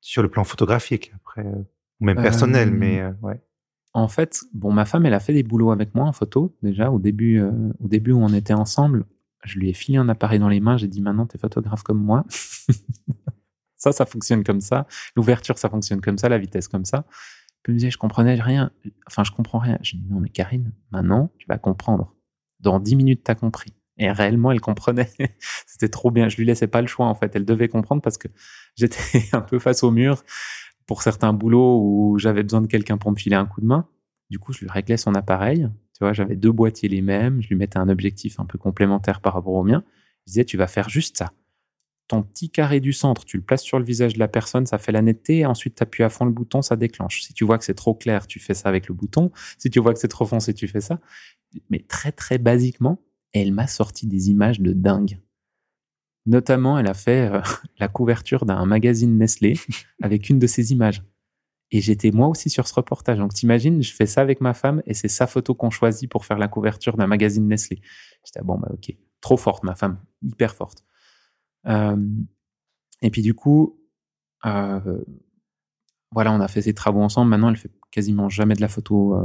S2: sur le plan photographique après, ou même personnel, mais ouais.
S1: En fait, bon, ma femme, elle a fait des boulots avec moi en photo déjà au début, au début où on était ensemble. Je lui ai filé un appareil dans les mains. J'ai dit maintenant, tu es photographe comme moi. Ça, ça fonctionne comme ça. L'ouverture, ça fonctionne comme ça. La vitesse, comme ça. Puis me disait, je comprenais rien. Enfin, je comprends rien. Je dis, non, mais Karine, maintenant, tu vas comprendre. Dans dix minutes, tu as compris. Et réellement, elle comprenait. C'était trop bien. Je lui laissais pas le choix, en fait. Elle devait comprendre parce que j'étais un peu face au mur pour certains boulots où j'avais besoin de quelqu'un pour me filer un coup de main. Du coup, je lui réglais son appareil. Tu vois, j'avais deux boîtiers les mêmes. Je lui mettais un objectif un peu complémentaire par rapport au mien. Je disais, tu vas faire juste ça ton petit carré du centre, tu le places sur le visage de la personne, ça fait la netteté, et ensuite tu appuies à fond le bouton, ça déclenche. Si tu vois que c'est trop clair, tu fais ça avec le bouton. Si tu vois que c'est trop foncé, tu fais ça. Mais très très basiquement, elle m'a sorti des images de dingue. Notamment, elle a fait euh, la couverture d'un magazine Nestlé avec une de ses images. Et j'étais moi aussi sur ce reportage. Donc t'imagines, je fais ça avec ma femme et c'est sa photo qu'on choisit pour faire la couverture d'un magazine Nestlé. J'étais ah bon bah ok, trop forte ma femme, hyper forte. Et puis du coup, voilà, on a fait ces travaux ensemble. Maintenant, elle fait quasiment jamais de la photo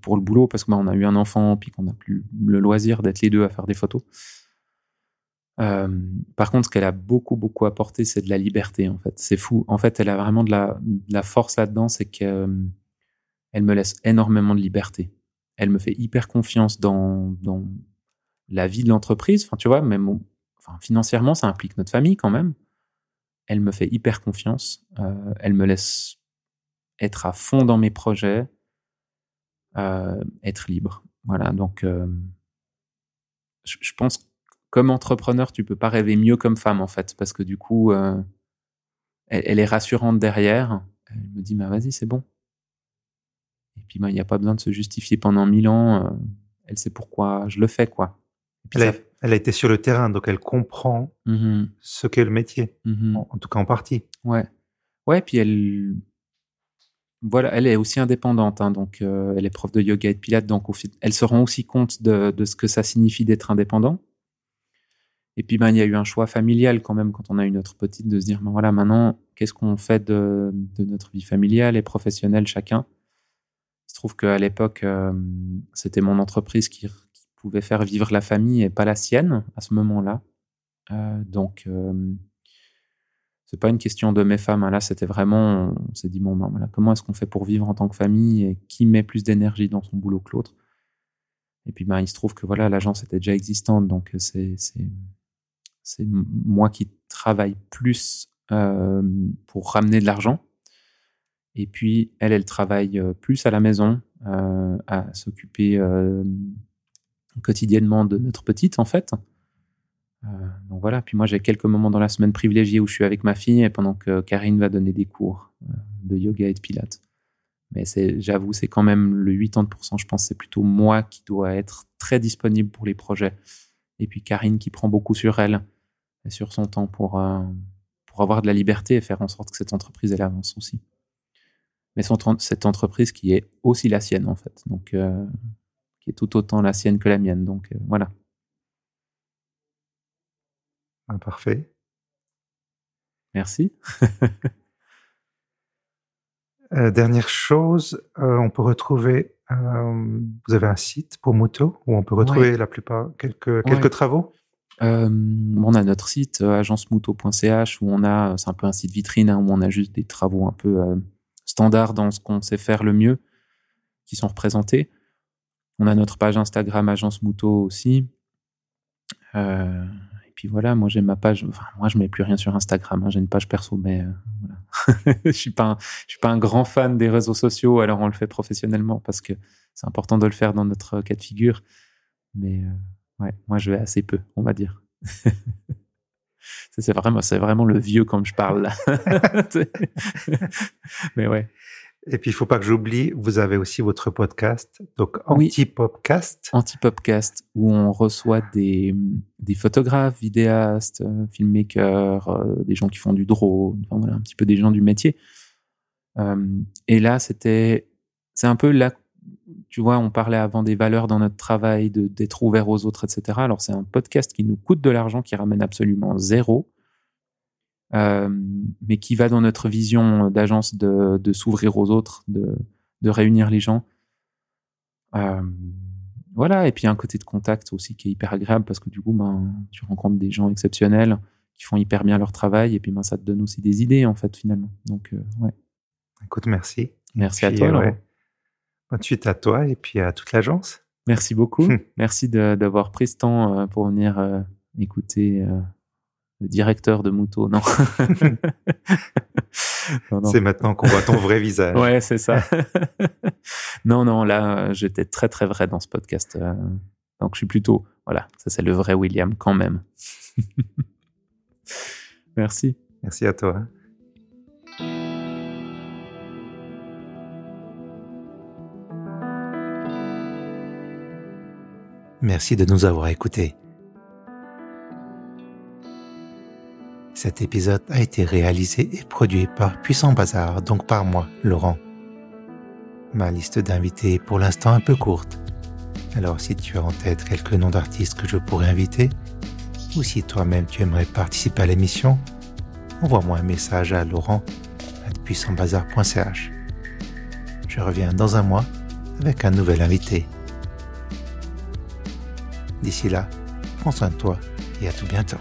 S1: pour le boulot parce qu'on bah, a eu un enfant, puis qu'on n'a plus le loisir d'être les deux à faire des photos. par contre, ce qu'elle a beaucoup, beaucoup apporté, c'est de la liberté, en fait. C'est fou. En fait, elle a vraiment de la, force là-dedans, c'est qu'elle elle me laisse énormément de liberté. Elle me fait hyper confiance dans, dans la vie de l'entreprise. Enfin, tu vois, même financièrement, ça implique notre famille quand même. Elle me fait hyper confiance. Euh, elle me laisse être à fond dans mes projets, euh, être libre. Voilà. Donc, euh, je, pense comme entrepreneur, tu peux pas rêver mieux comme femme en fait, parce que du coup, elle, est rassurante derrière. Elle me dit, bah, vas-y, c'est bon. Et puis, bah, il n'y a pas besoin de se justifier pendant mille ans. Euh, elle sait pourquoi je le fais, quoi.
S2: Elle, a, été sur le terrain, donc elle comprend mmh ce qu'est le métier, mmh en, tout cas en partie.
S1: Ouais. Ouais, puis elle, voilà, elle est aussi indépendante, hein, donc euh, elle est prof de yoga et de pilates, donc elle se rend aussi compte de, ce que ça signifie d'être indépendant. Et puis, ben, il y a eu un choix familial quand même quand on a eu notre petite de se dire, ben, voilà, maintenant, qu'est-ce qu'on fait de, notre vie familiale et professionnelle chacun? Il se trouve qu'à l'époque, euh, c'était mon entreprise qui, pouvait faire vivre la famille et pas la sienne à ce moment-là. Euh, donc, c'est pas une question de mes femmes. Hein. Là, c'était vraiment, on s'est dit bon, ben, voilà, comment est-ce qu'on fait pour vivre en tant que famille et qui met plus d'énergie dans son boulot que l'autre? Et puis, ben, il se trouve que voilà, l'agence était déjà existante, donc c'est c'est moi qui travaille plus euh, pour ramener de l'argent. Et puis, elle, elle travaille euh, plus à la maison, euh, à s'occuper quotidiennement de notre petite, en fait. Euh, donc voilà, puis moi j'ai quelques moments dans la semaine privilégiés où je suis avec ma fille et pendant que Karine va donner des cours euh, de yoga et de pilates. Mais c'est, j'avoue, c'est quand même le 80%, je pense, c'est plutôt moi qui dois être très disponible pour les projets. Et puis Karine qui prend beaucoup sur elle et sur son temps pour, euh, pour avoir de la liberté et faire en sorte que cette entreprise, elle avance aussi. Mais cette entreprise qui est aussi la sienne, en fait. Donc, qui est tout autant la sienne que la mienne. Donc, voilà.
S2: Ah, parfait.
S1: Merci.
S2: Euh, dernière chose, euh, on peut retrouver, euh, vous avez un site pour moto où on peut retrouver la plupart, quelques, quelques travaux?
S1: On a notre site agencemouto.ch où on a, c'est un peu un site vitrine, hein, où on a juste des travaux un peu standards dans ce qu'on sait faire le mieux qui sont représentés. On a notre page Instagram Agence Mouto aussi. Euh, puis voilà, moi j'ai ma page. Enfin, moi je mets plus rien sur Instagram. Hein, j'ai une page perso, mais euh, je suis pas, je suis pas un grand fan des réseaux sociaux. Alors on le fait professionnellement parce que c'est important de le faire dans notre cas de figure. Mais euh, ouais, moi je vais assez peu, on va dire. c'est vraiment, c'est vraiment le vieux quand je parle là. mais ouais.
S2: Et puis, il faut pas que j'oublie, vous avez aussi votre podcast, donc Anti-Popcast.
S1: Anti-Popcast, où on reçoit des, des photographes, vidéastes, filmmakers, euh, des gens qui font du drone, enfin voilà, un petit peu des gens du métier. Euh, et là, c'était, c'est un peu là, tu vois, on parlait avant des valeurs dans notre travail, d'être ouvert aux autres, etc. Alors, c'est un podcast qui nous coûte de l'argent, qui ramène absolument zéro mais qui va dans notre vision d'agence de, de s'ouvrir aux autres, de, de, réunir les gens. Euh, voilà, et puis un côté de contact aussi qui est hyper agréable parce que du coup, ben, tu rencontres des gens exceptionnels qui font hyper bien leur travail et puis ben, ça te donne aussi des idées en fait finalement. Donc, euh, ouais.
S2: Écoute, merci.
S1: Merci à toi. Ouais.
S2: Bonne suite à toi et puis à toute l'agence.
S1: Merci beaucoup. merci d'avoir pris ce temps pour venir écouter le directeur de Mouto, non.
S2: C'est maintenant qu'on voit ton vrai visage.
S1: Ouais, c'est ça. non, non, là, j'étais très, très vrai dans ce podcast. Euh. Donc, je suis plutôt, voilà, ça c'est le vrai William quand même. Merci.
S2: Merci à toi. Merci de nous avoir écoutés. Cet épisode a été réalisé et produit par Puissant Bazar, donc par moi, Laurent. Ma liste d'invités est pour l'instant un peu courte. Alors si tu as en tête quelques noms d'artistes que je pourrais inviter, ou si toi-même tu aimerais participer à l'émission, envoie-moi un message à laurent puissantbazar.ch. Je reviens dans un mois avec un nouvel invité. D'ici là, prends soin de toi et à tout bientôt.